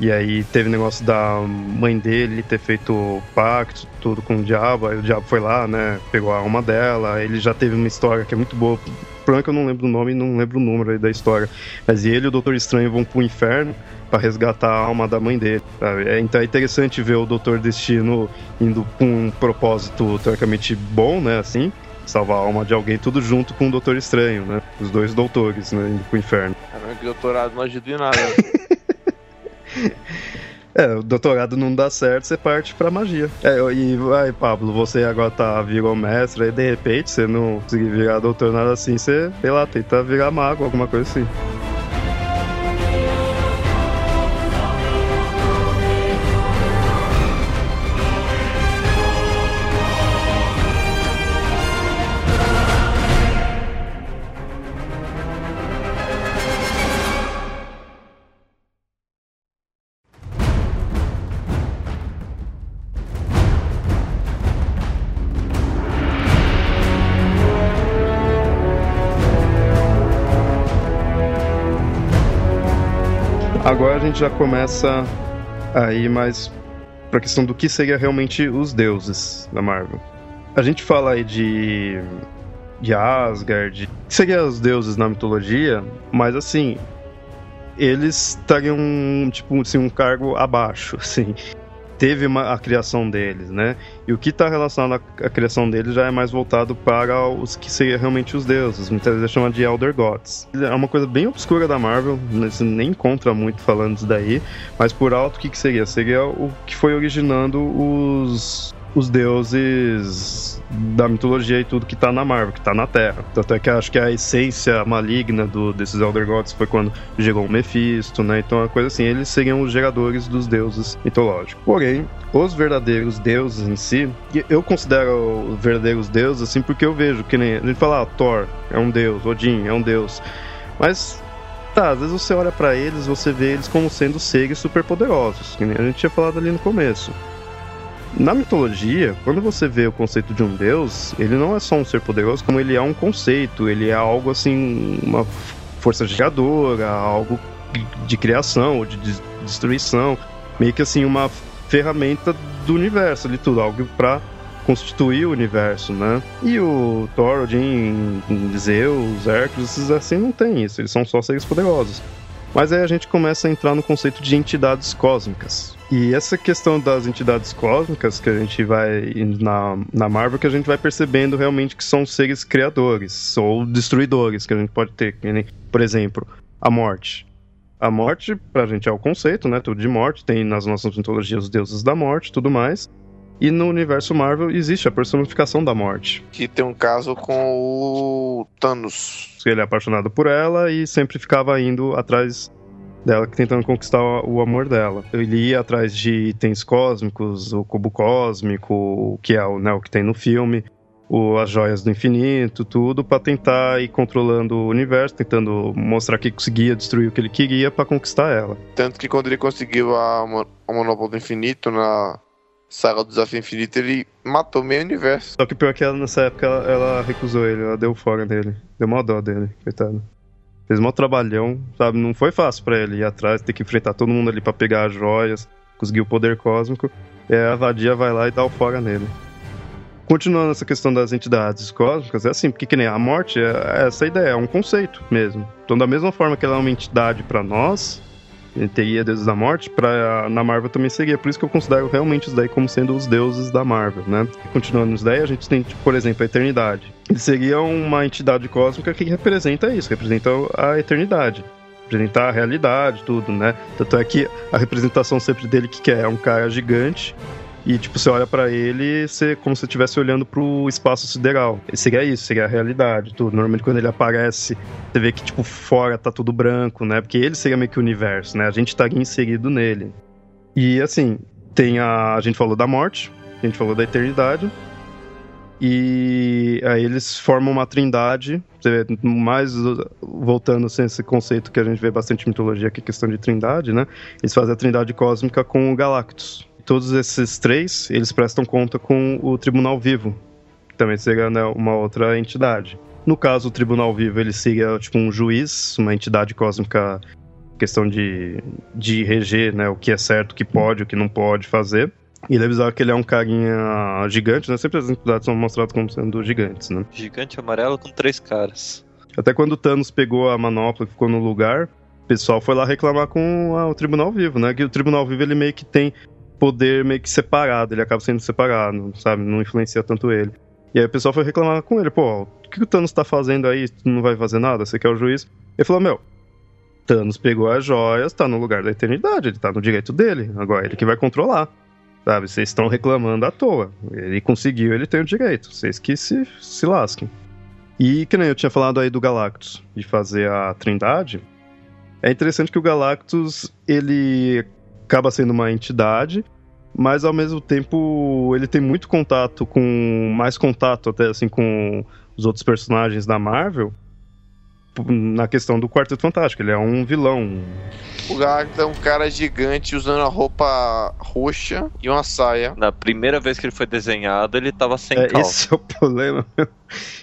e aí teve o negócio da mãe dele ter feito pacto, tudo com o diabo, aí o diabo foi lá, né? Pegou a alma dela, ele já teve uma história que é muito boa. Problema que eu não lembro do nome e não lembro o número da história. Mas ele e o Doutor Estranho vão pro inferno para resgatar a alma da mãe dele. Sabe? É, então é interessante ver o Doutor Destino indo com um propósito teoricamente bom, né? Assim, salvar a alma de alguém, tudo junto com o Doutor Estranho, né? Os dois doutores, né? Indo pro inferno. Caramba, que doutorado não ajuda em nada. É, o doutorado não dá certo, você parte pra magia. É, e vai, Pablo, você agora tá virou mestre, aí de repente você não conseguir virar doutor nada assim, você, sei lá, tenta virar mago, alguma coisa assim. Gente já começa a ir mais para a questão do que seria realmente os deuses da Marvel. A gente fala aí de de Asgard, que seriam os deuses na mitologia, mas assim, eles estariam tipo assim, um cargo abaixo, assim teve uma, a criação deles, né? E o que está relacionado à, à, criação deles já é mais voltado para os que seriam realmente os deuses, muitas vezes chama de Elder Gods. É uma coisa bem obscura da Marvel, você nem encontra muito falando disso daí, mas por alto o que, que seria? Seria o que foi originando os os deuses da mitologia e tudo que tá na Marvel, que tá na Terra. Tanto é que acho que a essência maligna do, desses Elder Gods foi quando gerou o Mephisto, né? Então é uma coisa assim, eles seriam os geradores dos deuses mitológicos. Porém, os verdadeiros deuses em si, eu considero os verdadeiros deuses assim porque eu vejo que nem a gente fala, ah, Thor é um deus, Odin é um deus. Mas tá, às vezes você olha para eles, você vê eles como sendo seres superpoderosos, que nem a gente tinha falado ali no começo. Na mitologia, quando você vê o conceito de um deus, ele não é só um ser poderoso, como ele é um conceito, ele é algo assim, uma força geradora, algo de criação ou de destruição, meio que assim uma ferramenta do universo, de tudo, algo para constituir o universo, né? E o Thor, Odin, Zeus, Hércules, esses assim não tem isso, eles são só seres poderosos. Mas aí a gente começa a entrar no conceito de entidades cósmicas. E essa questão das entidades cósmicas que a gente vai na, na Marvel, que a gente vai percebendo realmente que são seres criadores ou destruidores que a gente pode ter. Por exemplo, a morte. A morte, pra gente, é o conceito, né? Tudo de morte. Tem nas nossas mitologias os deuses da morte tudo mais. E no universo Marvel existe a personificação da morte. Que tem um caso com o Thanos. Ele é apaixonado por ela e sempre ficava indo atrás dela, tentando conquistar o amor dela. Ele ia atrás de itens cósmicos, o cubo cósmico, que é o, né, o que tem no filme, o, as joias do infinito, tudo, para tentar ir controlando o universo, tentando mostrar que conseguia destruir o que ele queria para conquistar ela. Tanto que quando ele conseguiu a, a Monopólio do Infinito na saga do Desafio Infinito, ele matou meio universo. Só que pior que ela, nessa época, ela, ela recusou ele, ela deu fora dele. Deu uma dó dele, coitado. Fez um trabalhão, sabe? Não foi fácil para ele ir atrás, ter que enfrentar todo mundo ali para pegar as joias, conseguir o poder cósmico. E a vadia vai lá e dá o fora nele. Continuando essa questão das entidades cósmicas, é assim, porque que nem a morte é, é essa ideia, é um conceito mesmo. Então, da mesma forma que ela é uma entidade para nós, teria deuses da morte, pra, na Marvel também seria. Por isso que eu considero realmente os daí como sendo os deuses da Marvel, né? Continuando os daí, a gente tem, tipo, por exemplo, a eternidade. Ele seria uma entidade cósmica que representa isso, representa a eternidade. Representar a realidade, tudo, né? Tanto é que a representação sempre dele que é um cara gigante e, tipo, você olha para ele você, como se estivesse olhando pro espaço sideral. Seria isso, seria a realidade, tudo. Normalmente quando ele aparece, você vê que, tipo, fora tá tudo branco, né? Porque ele seria meio que o universo, né? A gente estaria inserido nele. E, assim, tem a... A gente falou da morte, a gente falou da eternidade. E aí eles formam uma trindade, mais voltando assim, esse conceito que a gente vê bastante em mitologia, que é questão de trindade, né? Eles fazem a trindade cósmica com o Galactus todos esses três, eles prestam conta com o Tribunal Vivo, que também seria né, uma outra entidade. No caso, o Tribunal Vivo, ele seria tipo um juiz, uma entidade cósmica, questão de, de reger né, o que é certo, o que pode, o que não pode fazer. E ele avisava que ele é um carinha gigante, né? Sempre as entidades são mostradas como sendo gigantes, né? Gigante amarelo com três caras. Até quando o Thanos pegou a manopla e ficou no lugar, o pessoal foi lá reclamar com a, o Tribunal Vivo, né? Que o Tribunal Vivo ele meio que tem poder meio que separado, ele acaba sendo separado, sabe? Não influencia tanto ele. E aí o pessoal foi reclamar com ele, pô, o que o Thanos tá fazendo aí? Tu não vai fazer nada? Você quer o juiz? Ele falou, meu, Thanos pegou as joias, tá no lugar da eternidade, ele tá no direito dele, agora ele que vai controlar. Sabe, vocês estão reclamando à toa. Ele conseguiu, ele tem o direito. Vocês que se, se lasquem. E que nem eu tinha falado aí do Galactus, de fazer a trindade. É interessante que o Galactus, ele acaba sendo uma entidade, mas ao mesmo tempo ele tem muito contato com. mais contato até assim com os outros personagens da Marvel na questão do Quarteto Fantástico. Ele é um vilão. O Galactus é um cara gigante usando a roupa roxa e uma saia. Na primeira vez que ele foi desenhado, ele tava sem é, calça. Esse é o problema.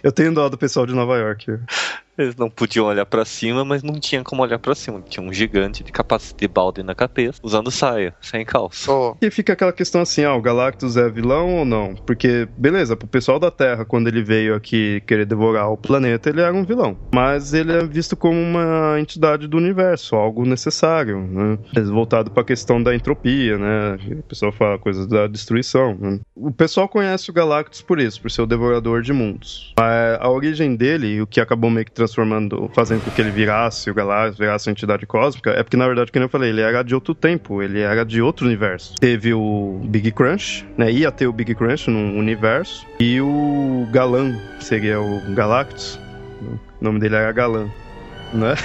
Eu tenho dó do pessoal de Nova York. Eles não podiam olhar para cima, mas não tinha como olhar para cima. Tinha um gigante de capacete de balde na cabeça, usando saia, sem calça. Oh. E fica aquela questão assim, ah, o Galactus é vilão ou não? Porque, beleza, pro pessoal da Terra, quando ele veio aqui querer devorar o planeta, ele era um vilão. Mas ele é visto como uma entidade do universo, algo necessário, né? Voltado pra questão da entropia, né? O pessoal fala coisas da destruição. Né? O pessoal conhece o Galactus por isso, por ser o devorador de mundos. Mas a origem dele, o que acabou meio que transformando, fazendo com que ele virasse o Galactus, virasse a entidade cósmica, é porque, na verdade, como eu falei, ele era de outro tempo, ele era de outro universo. Teve o Big Crunch, né? Ia ter o Big Crunch num universo, e o Galan, que seria o Galactus, o nome dele era Galan, né?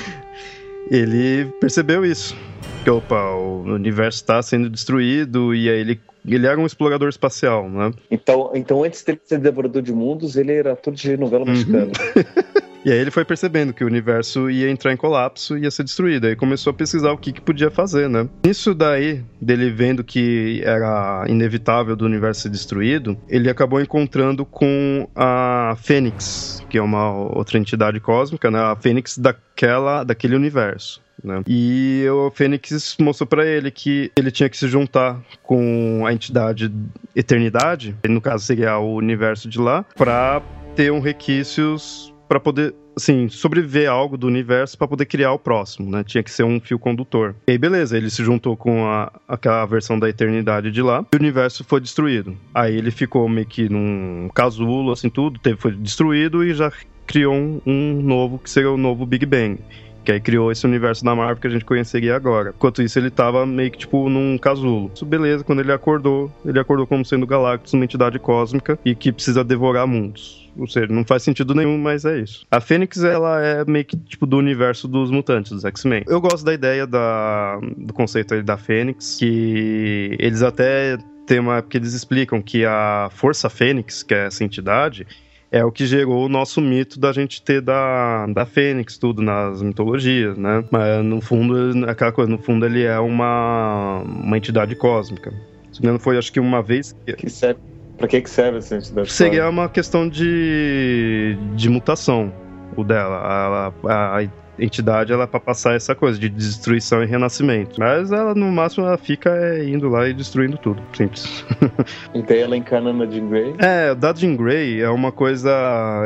ele percebeu isso. Que, opa, o universo está sendo destruído, e aí ele ele era um explorador espacial, né? Então, então antes dele ser devorador de mundos, ele era ator de novela uhum. E aí ele foi percebendo que o universo ia entrar em colapso e ia ser destruído. Aí começou a pesquisar o que, que podia fazer, né? Isso daí, dele vendo que era inevitável do universo ser destruído, ele acabou encontrando com a Fênix, que é uma outra entidade cósmica, né? A Fênix daquela, daquele universo. Né? E o Fênix mostrou para ele que ele tinha que se juntar com a entidade Eternidade, no caso seria o universo de lá, para ter um requisitos para poder assim, sobreviver algo do universo para poder criar o próximo, né? Tinha que ser um fio condutor. E aí, beleza, ele se juntou com a, aquela versão da eternidade de lá e o universo foi destruído. Aí ele ficou meio que num casulo, assim, tudo, teve, foi destruído e já criou um, um novo, que seria o novo Big Bang. Que aí criou esse universo da Marvel que a gente conheceria agora. Enquanto isso, ele tava meio que tipo num casulo. Isso, beleza, quando ele acordou, ele acordou como sendo Galactus, uma entidade cósmica e que precisa devorar mundos. Ou seja, não faz sentido nenhum, mas é isso. A Fênix, ela é meio que tipo do universo dos mutantes, dos X-Men. Eu gosto da ideia da, do conceito da Fênix, que eles até tem uma que eles explicam que a Força Fênix, que é essa entidade, é o que gerou o nosso mito da gente ter da, da Fênix, tudo nas mitologias, né? Mas no fundo, aquela coisa, no fundo ele é uma, uma entidade cósmica. Se não foi, acho que uma vez. Que serve, pra que, que serve essa entidade Seria cósmica? uma questão de, de mutação, o dela. A, a, entidade ela é para passar essa coisa de destruição e renascimento. Mas ela no máximo ela fica é, indo lá e destruindo tudo, simples. e daí ela encarna na Jean Grey? É, da Jean Grey é uma coisa,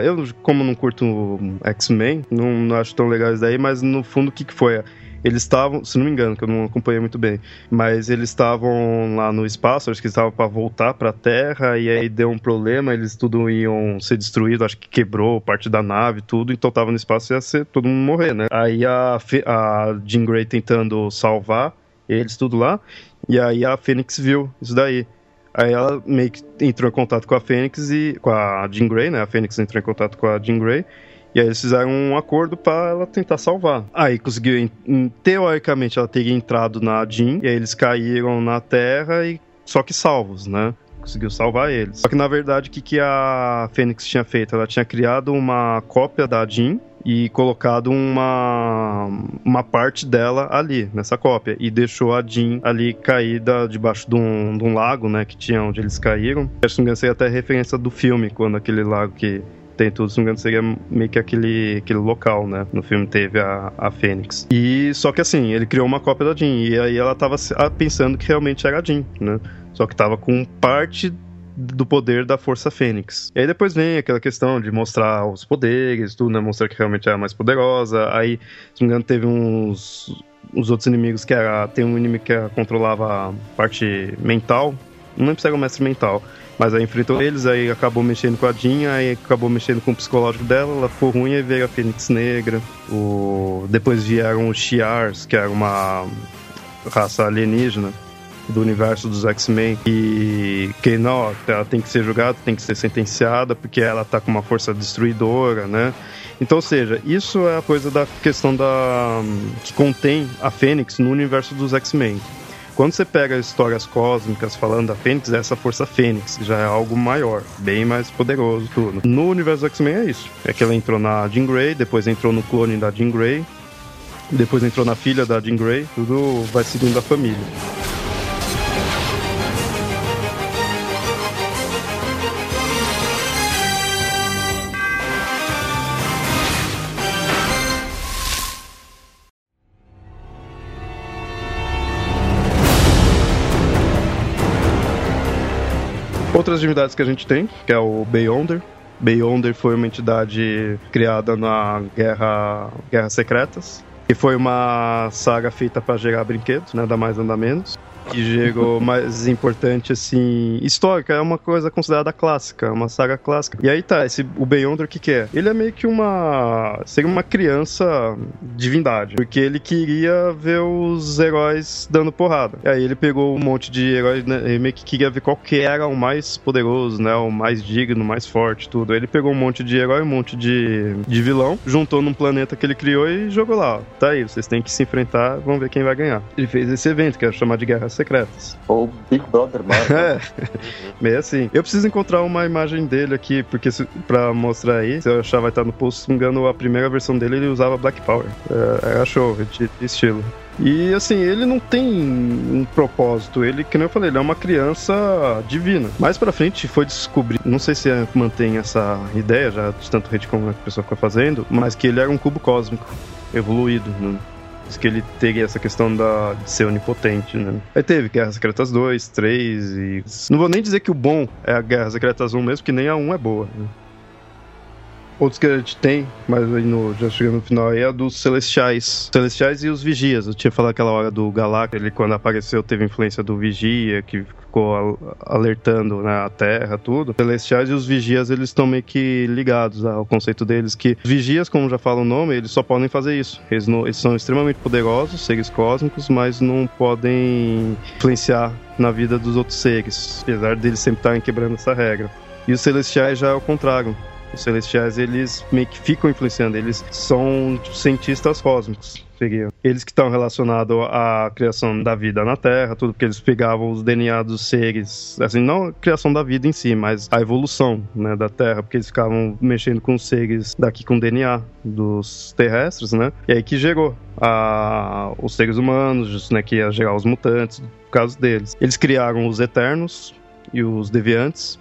eu como não curto X-Men, não, não acho tão legal isso daí, mas no fundo o que que foi? Eles estavam, se não me engano, que eu não acompanhei muito bem, mas eles estavam lá no espaço, acho que estavam para voltar para a Terra e aí deu um problema, eles tudo iam ser destruídos, acho que quebrou parte da nave, tudo, então tava no espaço e ia ser todo mundo morrer, né? Aí a, a Jean Grey tentando salvar eles tudo lá, e aí a Fênix viu isso daí. Aí ela meio que entrou em contato com a Fênix e com a Jean Grey, né? A Fênix entrou em contato com a Jean Grey e aí eles fizeram um acordo para ela tentar salvar. Aí conseguiu, teoricamente, ela teria entrado na Jean, e aí eles caíram na Terra e só que salvos, né? Conseguiu salvar eles. Só que na verdade, o que, que a Fênix tinha feito? Ela tinha criado uma cópia da Jean e colocado uma, uma parte dela ali, nessa cópia, e deixou a Jean ali caída debaixo de um, de um lago, né, que tinha onde eles caíram. Acho que não sei até referência do filme, quando aquele lago que tem tudo, se não me engano, seria meio que aquele, aquele local, né? No filme teve a, a Fênix. E só que assim, ele criou uma cópia da Jean, e aí ela tava pensando que realmente era a Jean, né? Só que tava com parte do poder da Força Fênix. E aí depois vem aquela questão de mostrar os poderes, tudo, né? Mostrar que realmente era mais poderosa. Aí, se não me engano, teve uns os outros inimigos que era. Tem um inimigo que controlava a parte mental. Não lembro se era o mestre mental. Mas aí enfrentou eles, aí acabou mexendo com a Jean, aí acabou mexendo com o psicológico dela, ela ficou ruim e veio a Fênix Negra. O... Depois vieram os Shi'ars, que era uma raça alienígena do universo dos X-Men e que não, ela tem que ser julgada, tem que ser sentenciada porque ela tá com uma força destruidora, né? Então, ou seja, isso é a coisa da questão da que contém a Fênix no universo dos X-Men. Quando você pega histórias cósmicas falando da Fênix, essa força Fênix já é algo maior, bem mais poderoso tudo. No universo X-Men é isso. É que ela entrou na Jean Grey, depois entrou no clone da Jean Grey, depois entrou na filha da Jean Grey, tudo vai seguindo a família. Outras divindades que a gente tem, que é o Beyonder. Beyonder foi uma entidade criada na Guerra, Guerras Secretas. E foi uma saga feita para gerar brinquedos, né? Da mais anda menos que gerou mais importante, assim, histórica, é uma coisa considerada clássica, uma saga clássica. E aí tá, esse, o Beyonder, o que que é? Ele é meio que uma... seria uma criança divindade, porque ele queria ver os heróis dando porrada. E aí ele pegou um monte de heróis, né, ele meio que queria ver qual que era o mais poderoso, né, o mais digno, o mais forte, tudo. Aí ele pegou um monte de herói, um monte de, de vilão, juntou num planeta que ele criou e jogou lá. Tá aí, vocês têm que se enfrentar, vamos ver quem vai ganhar. Ele fez esse evento, que é chamado de Guerra secretas. Ou Big Brother Marvel. é, meio assim. Eu preciso encontrar uma imagem dele aqui, porque se, pra mostrar aí, se eu achar vai estar no post, se não me engano, a primeira versão dele ele usava Black Power. É, era show de, de estilo. E assim, ele não tem um propósito, ele, que nem eu falei, ele é uma criança divina. Mais pra frente foi descobrir, não sei se é, mantém essa ideia, já de tanto retcon que a pessoa fica fazendo, mas que ele era um cubo cósmico, evoluído. Né? Diz que ele teria essa questão da, de ser onipotente, né? Aí teve Guerras Secretas 2, 3 e. Não vou nem dizer que o bom é a Guerras Secretas 1 mesmo, que nem a 1 é boa. Né? Outros que a gente tem, mas aí no, já chegando no final aí, é a dos Celestiais. Celestiais e os Vigias. Eu tinha falado aquela hora do Galacta, ele quando apareceu teve influência do Vigia, que ficou alertando né, a Terra, tudo. Celestiais e os Vigias, eles estão meio que ligados ao conceito deles, que Vigias, como já fala o nome, eles só podem fazer isso. Eles, eles são extremamente poderosos, seres cósmicos, mas não podem influenciar na vida dos outros seres, apesar deles sempre estarem quebrando essa regra. E os Celestiais já é o contrário os celestiais, eles meio que ficam influenciando, eles são cientistas cósmicos. Seriam. Eles que estão relacionados à criação da vida na Terra, tudo que eles pegavam os DNA dos seres, assim, não a criação da vida em si, mas a evolução né, da Terra, porque eles ficavam mexendo com os seres daqui com DNA dos terrestres, né? E aí que gerou a, os seres humanos, né, que ia gerar os mutantes, por causa deles. Eles criaram os Eternos e os Deviantes,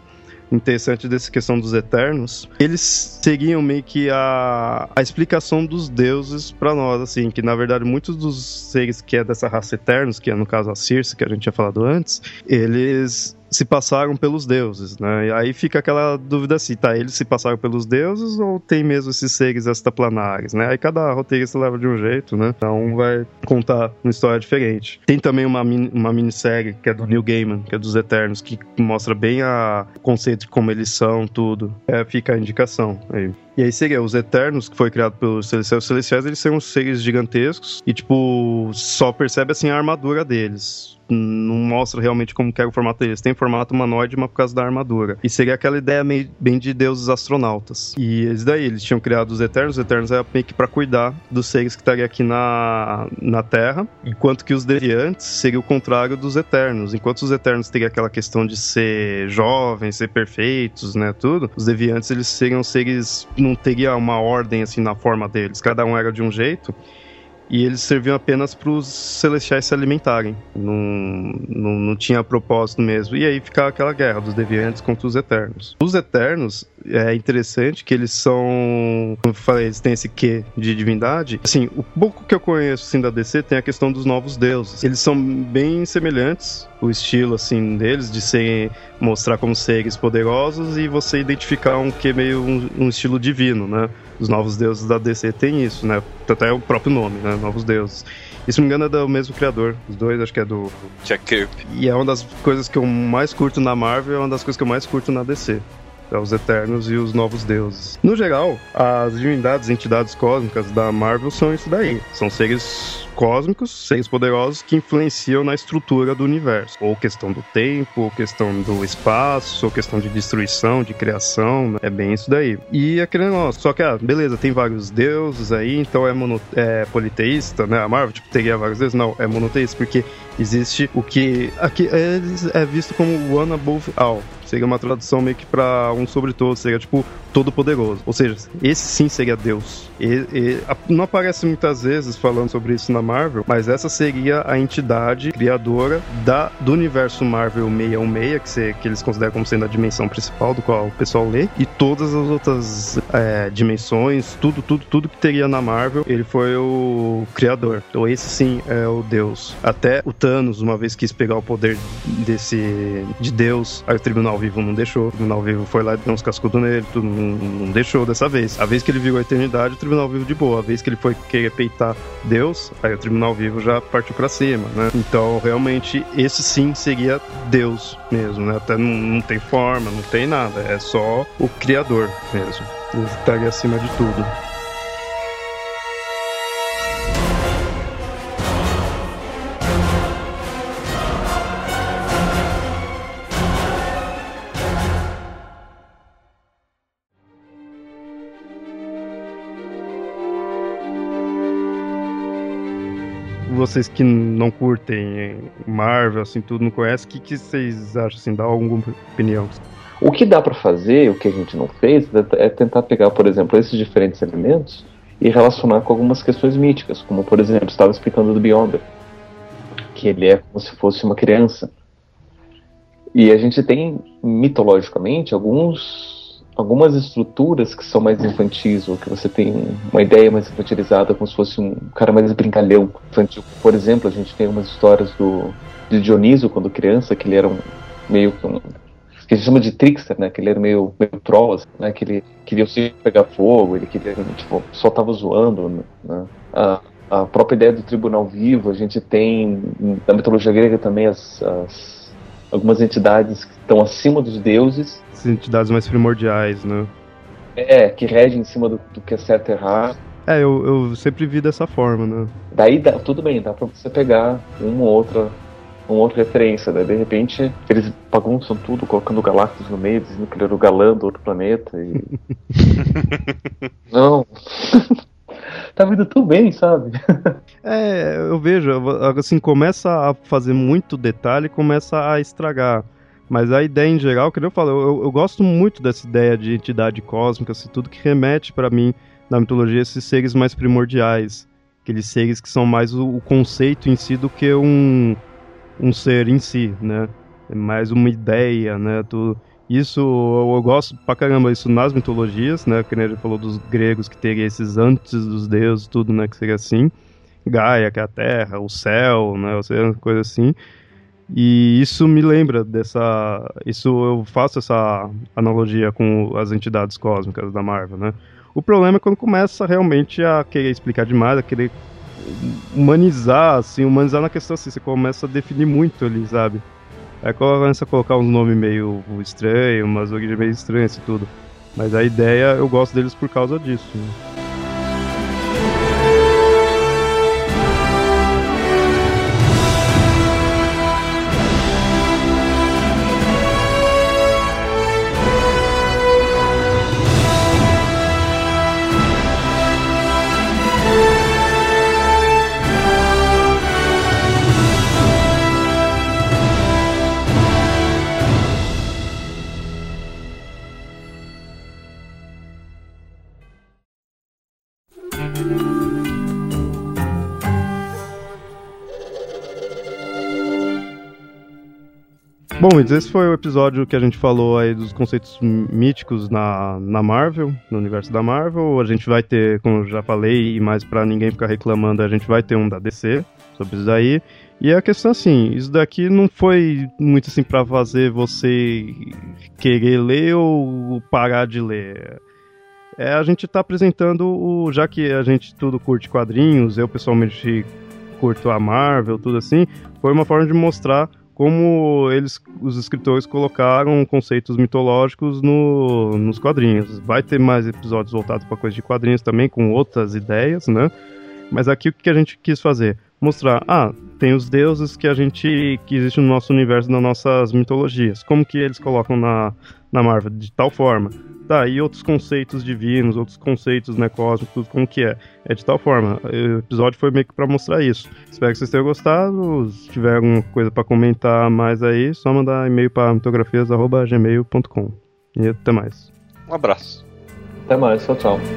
interessante dessa questão dos Eternos, eles seguiam meio que a, a explicação dos deuses para nós, assim, que na verdade muitos dos seres que é dessa raça Eternos, que é no caso a Circe, que a gente tinha falado antes, eles se passaram pelos deuses, né? E aí fica aquela dúvida assim, tá, eles se passaram pelos deuses ou tem mesmo esses seres extraplanares, né? Aí cada roteirista leva de um jeito, né? Então um vai contar uma história diferente. Tem também uma, uma minissérie que é do Neil Gaiman, que é dos Eternos, que mostra bem a, o conceito de como eles são, tudo. É, fica a indicação aí. E aí seria os Eternos, que foi criado pelos Celestiais. Os Celestiais, eles são seres gigantescos e, tipo, só percebe, assim, a armadura deles não mostra realmente como que é o formato deles. Tem formato humanoide, mas por causa da armadura. E seria aquela ideia meio, bem de deuses astronautas. E eles daí, eles tinham criado os Eternos. Os Eternos era meio que pra cuidar dos seres que estariam aqui na, na Terra, enquanto que os Deviantes seria o contrário dos Eternos. Enquanto os Eternos teriam aquela questão de ser jovens, ser perfeitos, né, tudo, os Deviantes, eles seriam seres, não teria uma ordem, assim, na forma deles. Cada um era de um jeito e eles serviam apenas para os celestiais se alimentarem. Não, não, não tinha propósito mesmo. E aí ficava aquela guerra dos deviantes contra os eternos. Os eternos, é interessante que eles são, como eu falei, eles têm esse quê de divindade. Assim, o pouco que eu conheço assim, da DC tem a questão dos novos deuses. Eles são bem semelhantes o estilo assim deles de ser mostrar como seres poderosos e você identificar um que meio um, um, estilo divino, né? Os novos deuses da DC tem isso, né? Até o próprio nome, né? Novos deuses. E se não me engano é do mesmo criador, os dois acho que é do Jack Kirby. E é uma das coisas que eu mais curto na Marvel, é uma das coisas que eu mais curto na DC os Eternos e os Novos Deuses. No geral, as divindades, entidades cósmicas da Marvel são isso daí. São seres cósmicos, seres poderosos que influenciam na estrutura do universo. Ou questão do tempo, ou questão do espaço, ou questão de destruição, de criação. Né? É bem isso daí. E aquele negócio. Só que, ah, beleza, tem vários deuses aí, então é, mono, é politeísta, né? A Marvel tipo, teria vários deuses. Não, é monoteísta, porque existe o que aqui é, é visto como one above all. Seria uma tradução meio que para um sobre todos, seria tipo todo poderoso. Ou seja, esse sim seria Deus. E, e, não aparece muitas vezes falando sobre isso na Marvel, mas essa seria a entidade criadora da, do universo Marvel 616, que, se, que eles consideram como sendo a dimensão principal do qual o pessoal lê, e todas as outras é, dimensões, tudo, tudo, tudo que teria na Marvel, ele foi o criador. Então esse sim é o Deus. Até o Thanos, uma vez quis pegar o poder desse de Deus, aí o Tribunal Vivo não deixou. O Tribunal Vivo foi lá e deu uns cascudos nele, tudo, não, não deixou dessa vez. A vez que ele viu a eternidade, o Tribunal Vivo de boa. A vez que ele foi querer peitar Deus, aí o Tribunal Vivo já partiu para cima, né? Então, realmente, esse sim seria Deus mesmo, né? Até não, não tem forma, não tem nada, é só o Criador mesmo. Ele estaria acima de tudo. Vocês que não curtem Marvel, assim, tudo, não conhecem, o que, que vocês acham, assim, dá alguma opinião? O que dá para fazer, o que a gente não fez, é tentar pegar, por exemplo, esses diferentes elementos e relacionar com algumas questões míticas, como, por exemplo, estava explicando do Beyonder, que ele é como se fosse uma criança. E a gente tem, mitologicamente, alguns algumas estruturas que são mais infantis, ou que você tem uma ideia mais infantilizada, como se fosse um cara mais brincalhão infantil. Por exemplo, a gente tem umas histórias do de Dionísio quando criança, que ele era um meio que um que a gente chama de trickster, né? Que ele era meio, meio troll, assim, né? Que ele queria se pegar fogo, ele queria, tipo, só tava zoando, né? A, a própria ideia do tribunal vivo, a gente tem na mitologia grega também as, as algumas entidades que estão acima dos deuses. As entidades mais primordiais, né? É, que regem em cima do, do que é certo e errado. É, eu, eu sempre vi dessa forma, né? Daí dá, tudo bem, dá pra você pegar uma ou outra uma outra referência, né? De repente, eles bagunçam tudo, colocando Galactus no meio, dizendo que ele era o galã do outro planeta e... Não. tá vindo tão bem, sabe? é, eu vejo, assim, começa a fazer muito detalhe, começa a estragar. Mas a ideia em geral, que eu falo, eu, eu gosto muito dessa ideia de entidade cósmica, assim, tudo que remete para mim na mitologia esses seres mais primordiais. Aqueles seres que são mais o, o conceito em si do que um, um ser em si, né? É mais uma ideia, né? Tudo. Isso eu, gosto pra caramba isso nas mitologias, né? Que gente falou dos gregos que teria esses antes dos deuses, tudo, né? Que seria assim. Gaia, que é a terra, o céu, né? Ou seja, coisa assim. E isso me lembra dessa. Isso eu faço essa analogia com as entidades cósmicas da Marvel, né? O problema é quando começa realmente a querer explicar demais, a querer humanizar, assim, humanizar na questão assim, você começa a definir muito ali, sabe? Aí começa a colocar uns nomes meio estranhos, umas origens meio estranhas e tudo. Mas a ideia, eu gosto deles por causa disso. Né? Bom, esse foi o episódio que a gente falou aí dos conceitos míticos na, na Marvel, no universo da Marvel. A gente vai ter, como já falei, e mais para ninguém ficar reclamando, a gente vai ter um da DC sobre isso daí. E a questão assim, isso daqui não foi muito assim para fazer você querer ler ou parar de ler. É, a gente tá apresentando o. Já que a gente tudo curte quadrinhos, eu pessoalmente curto a Marvel, tudo assim, foi uma forma de mostrar como eles, os escritores colocaram conceitos mitológicos no, nos quadrinhos. Vai ter mais episódios voltados para coisas de quadrinhos também, com outras ideias, né? Mas aqui o que a gente quis fazer? Mostrar, ah, tem os deuses que a gente que existe no nosso universo, nas nossas mitologias. Como que eles colocam na, na Marvel de tal forma? Tá, e outros conceitos divinos, outros conceitos né, cósmicos, como que é? É de tal forma. O episódio foi meio que pra mostrar isso. Espero que vocês tenham gostado. Se tiver alguma coisa para comentar mais aí, só mandar e-mail para mitografias.gmail.com. E até mais. Um abraço. Até mais, tchau, tchau.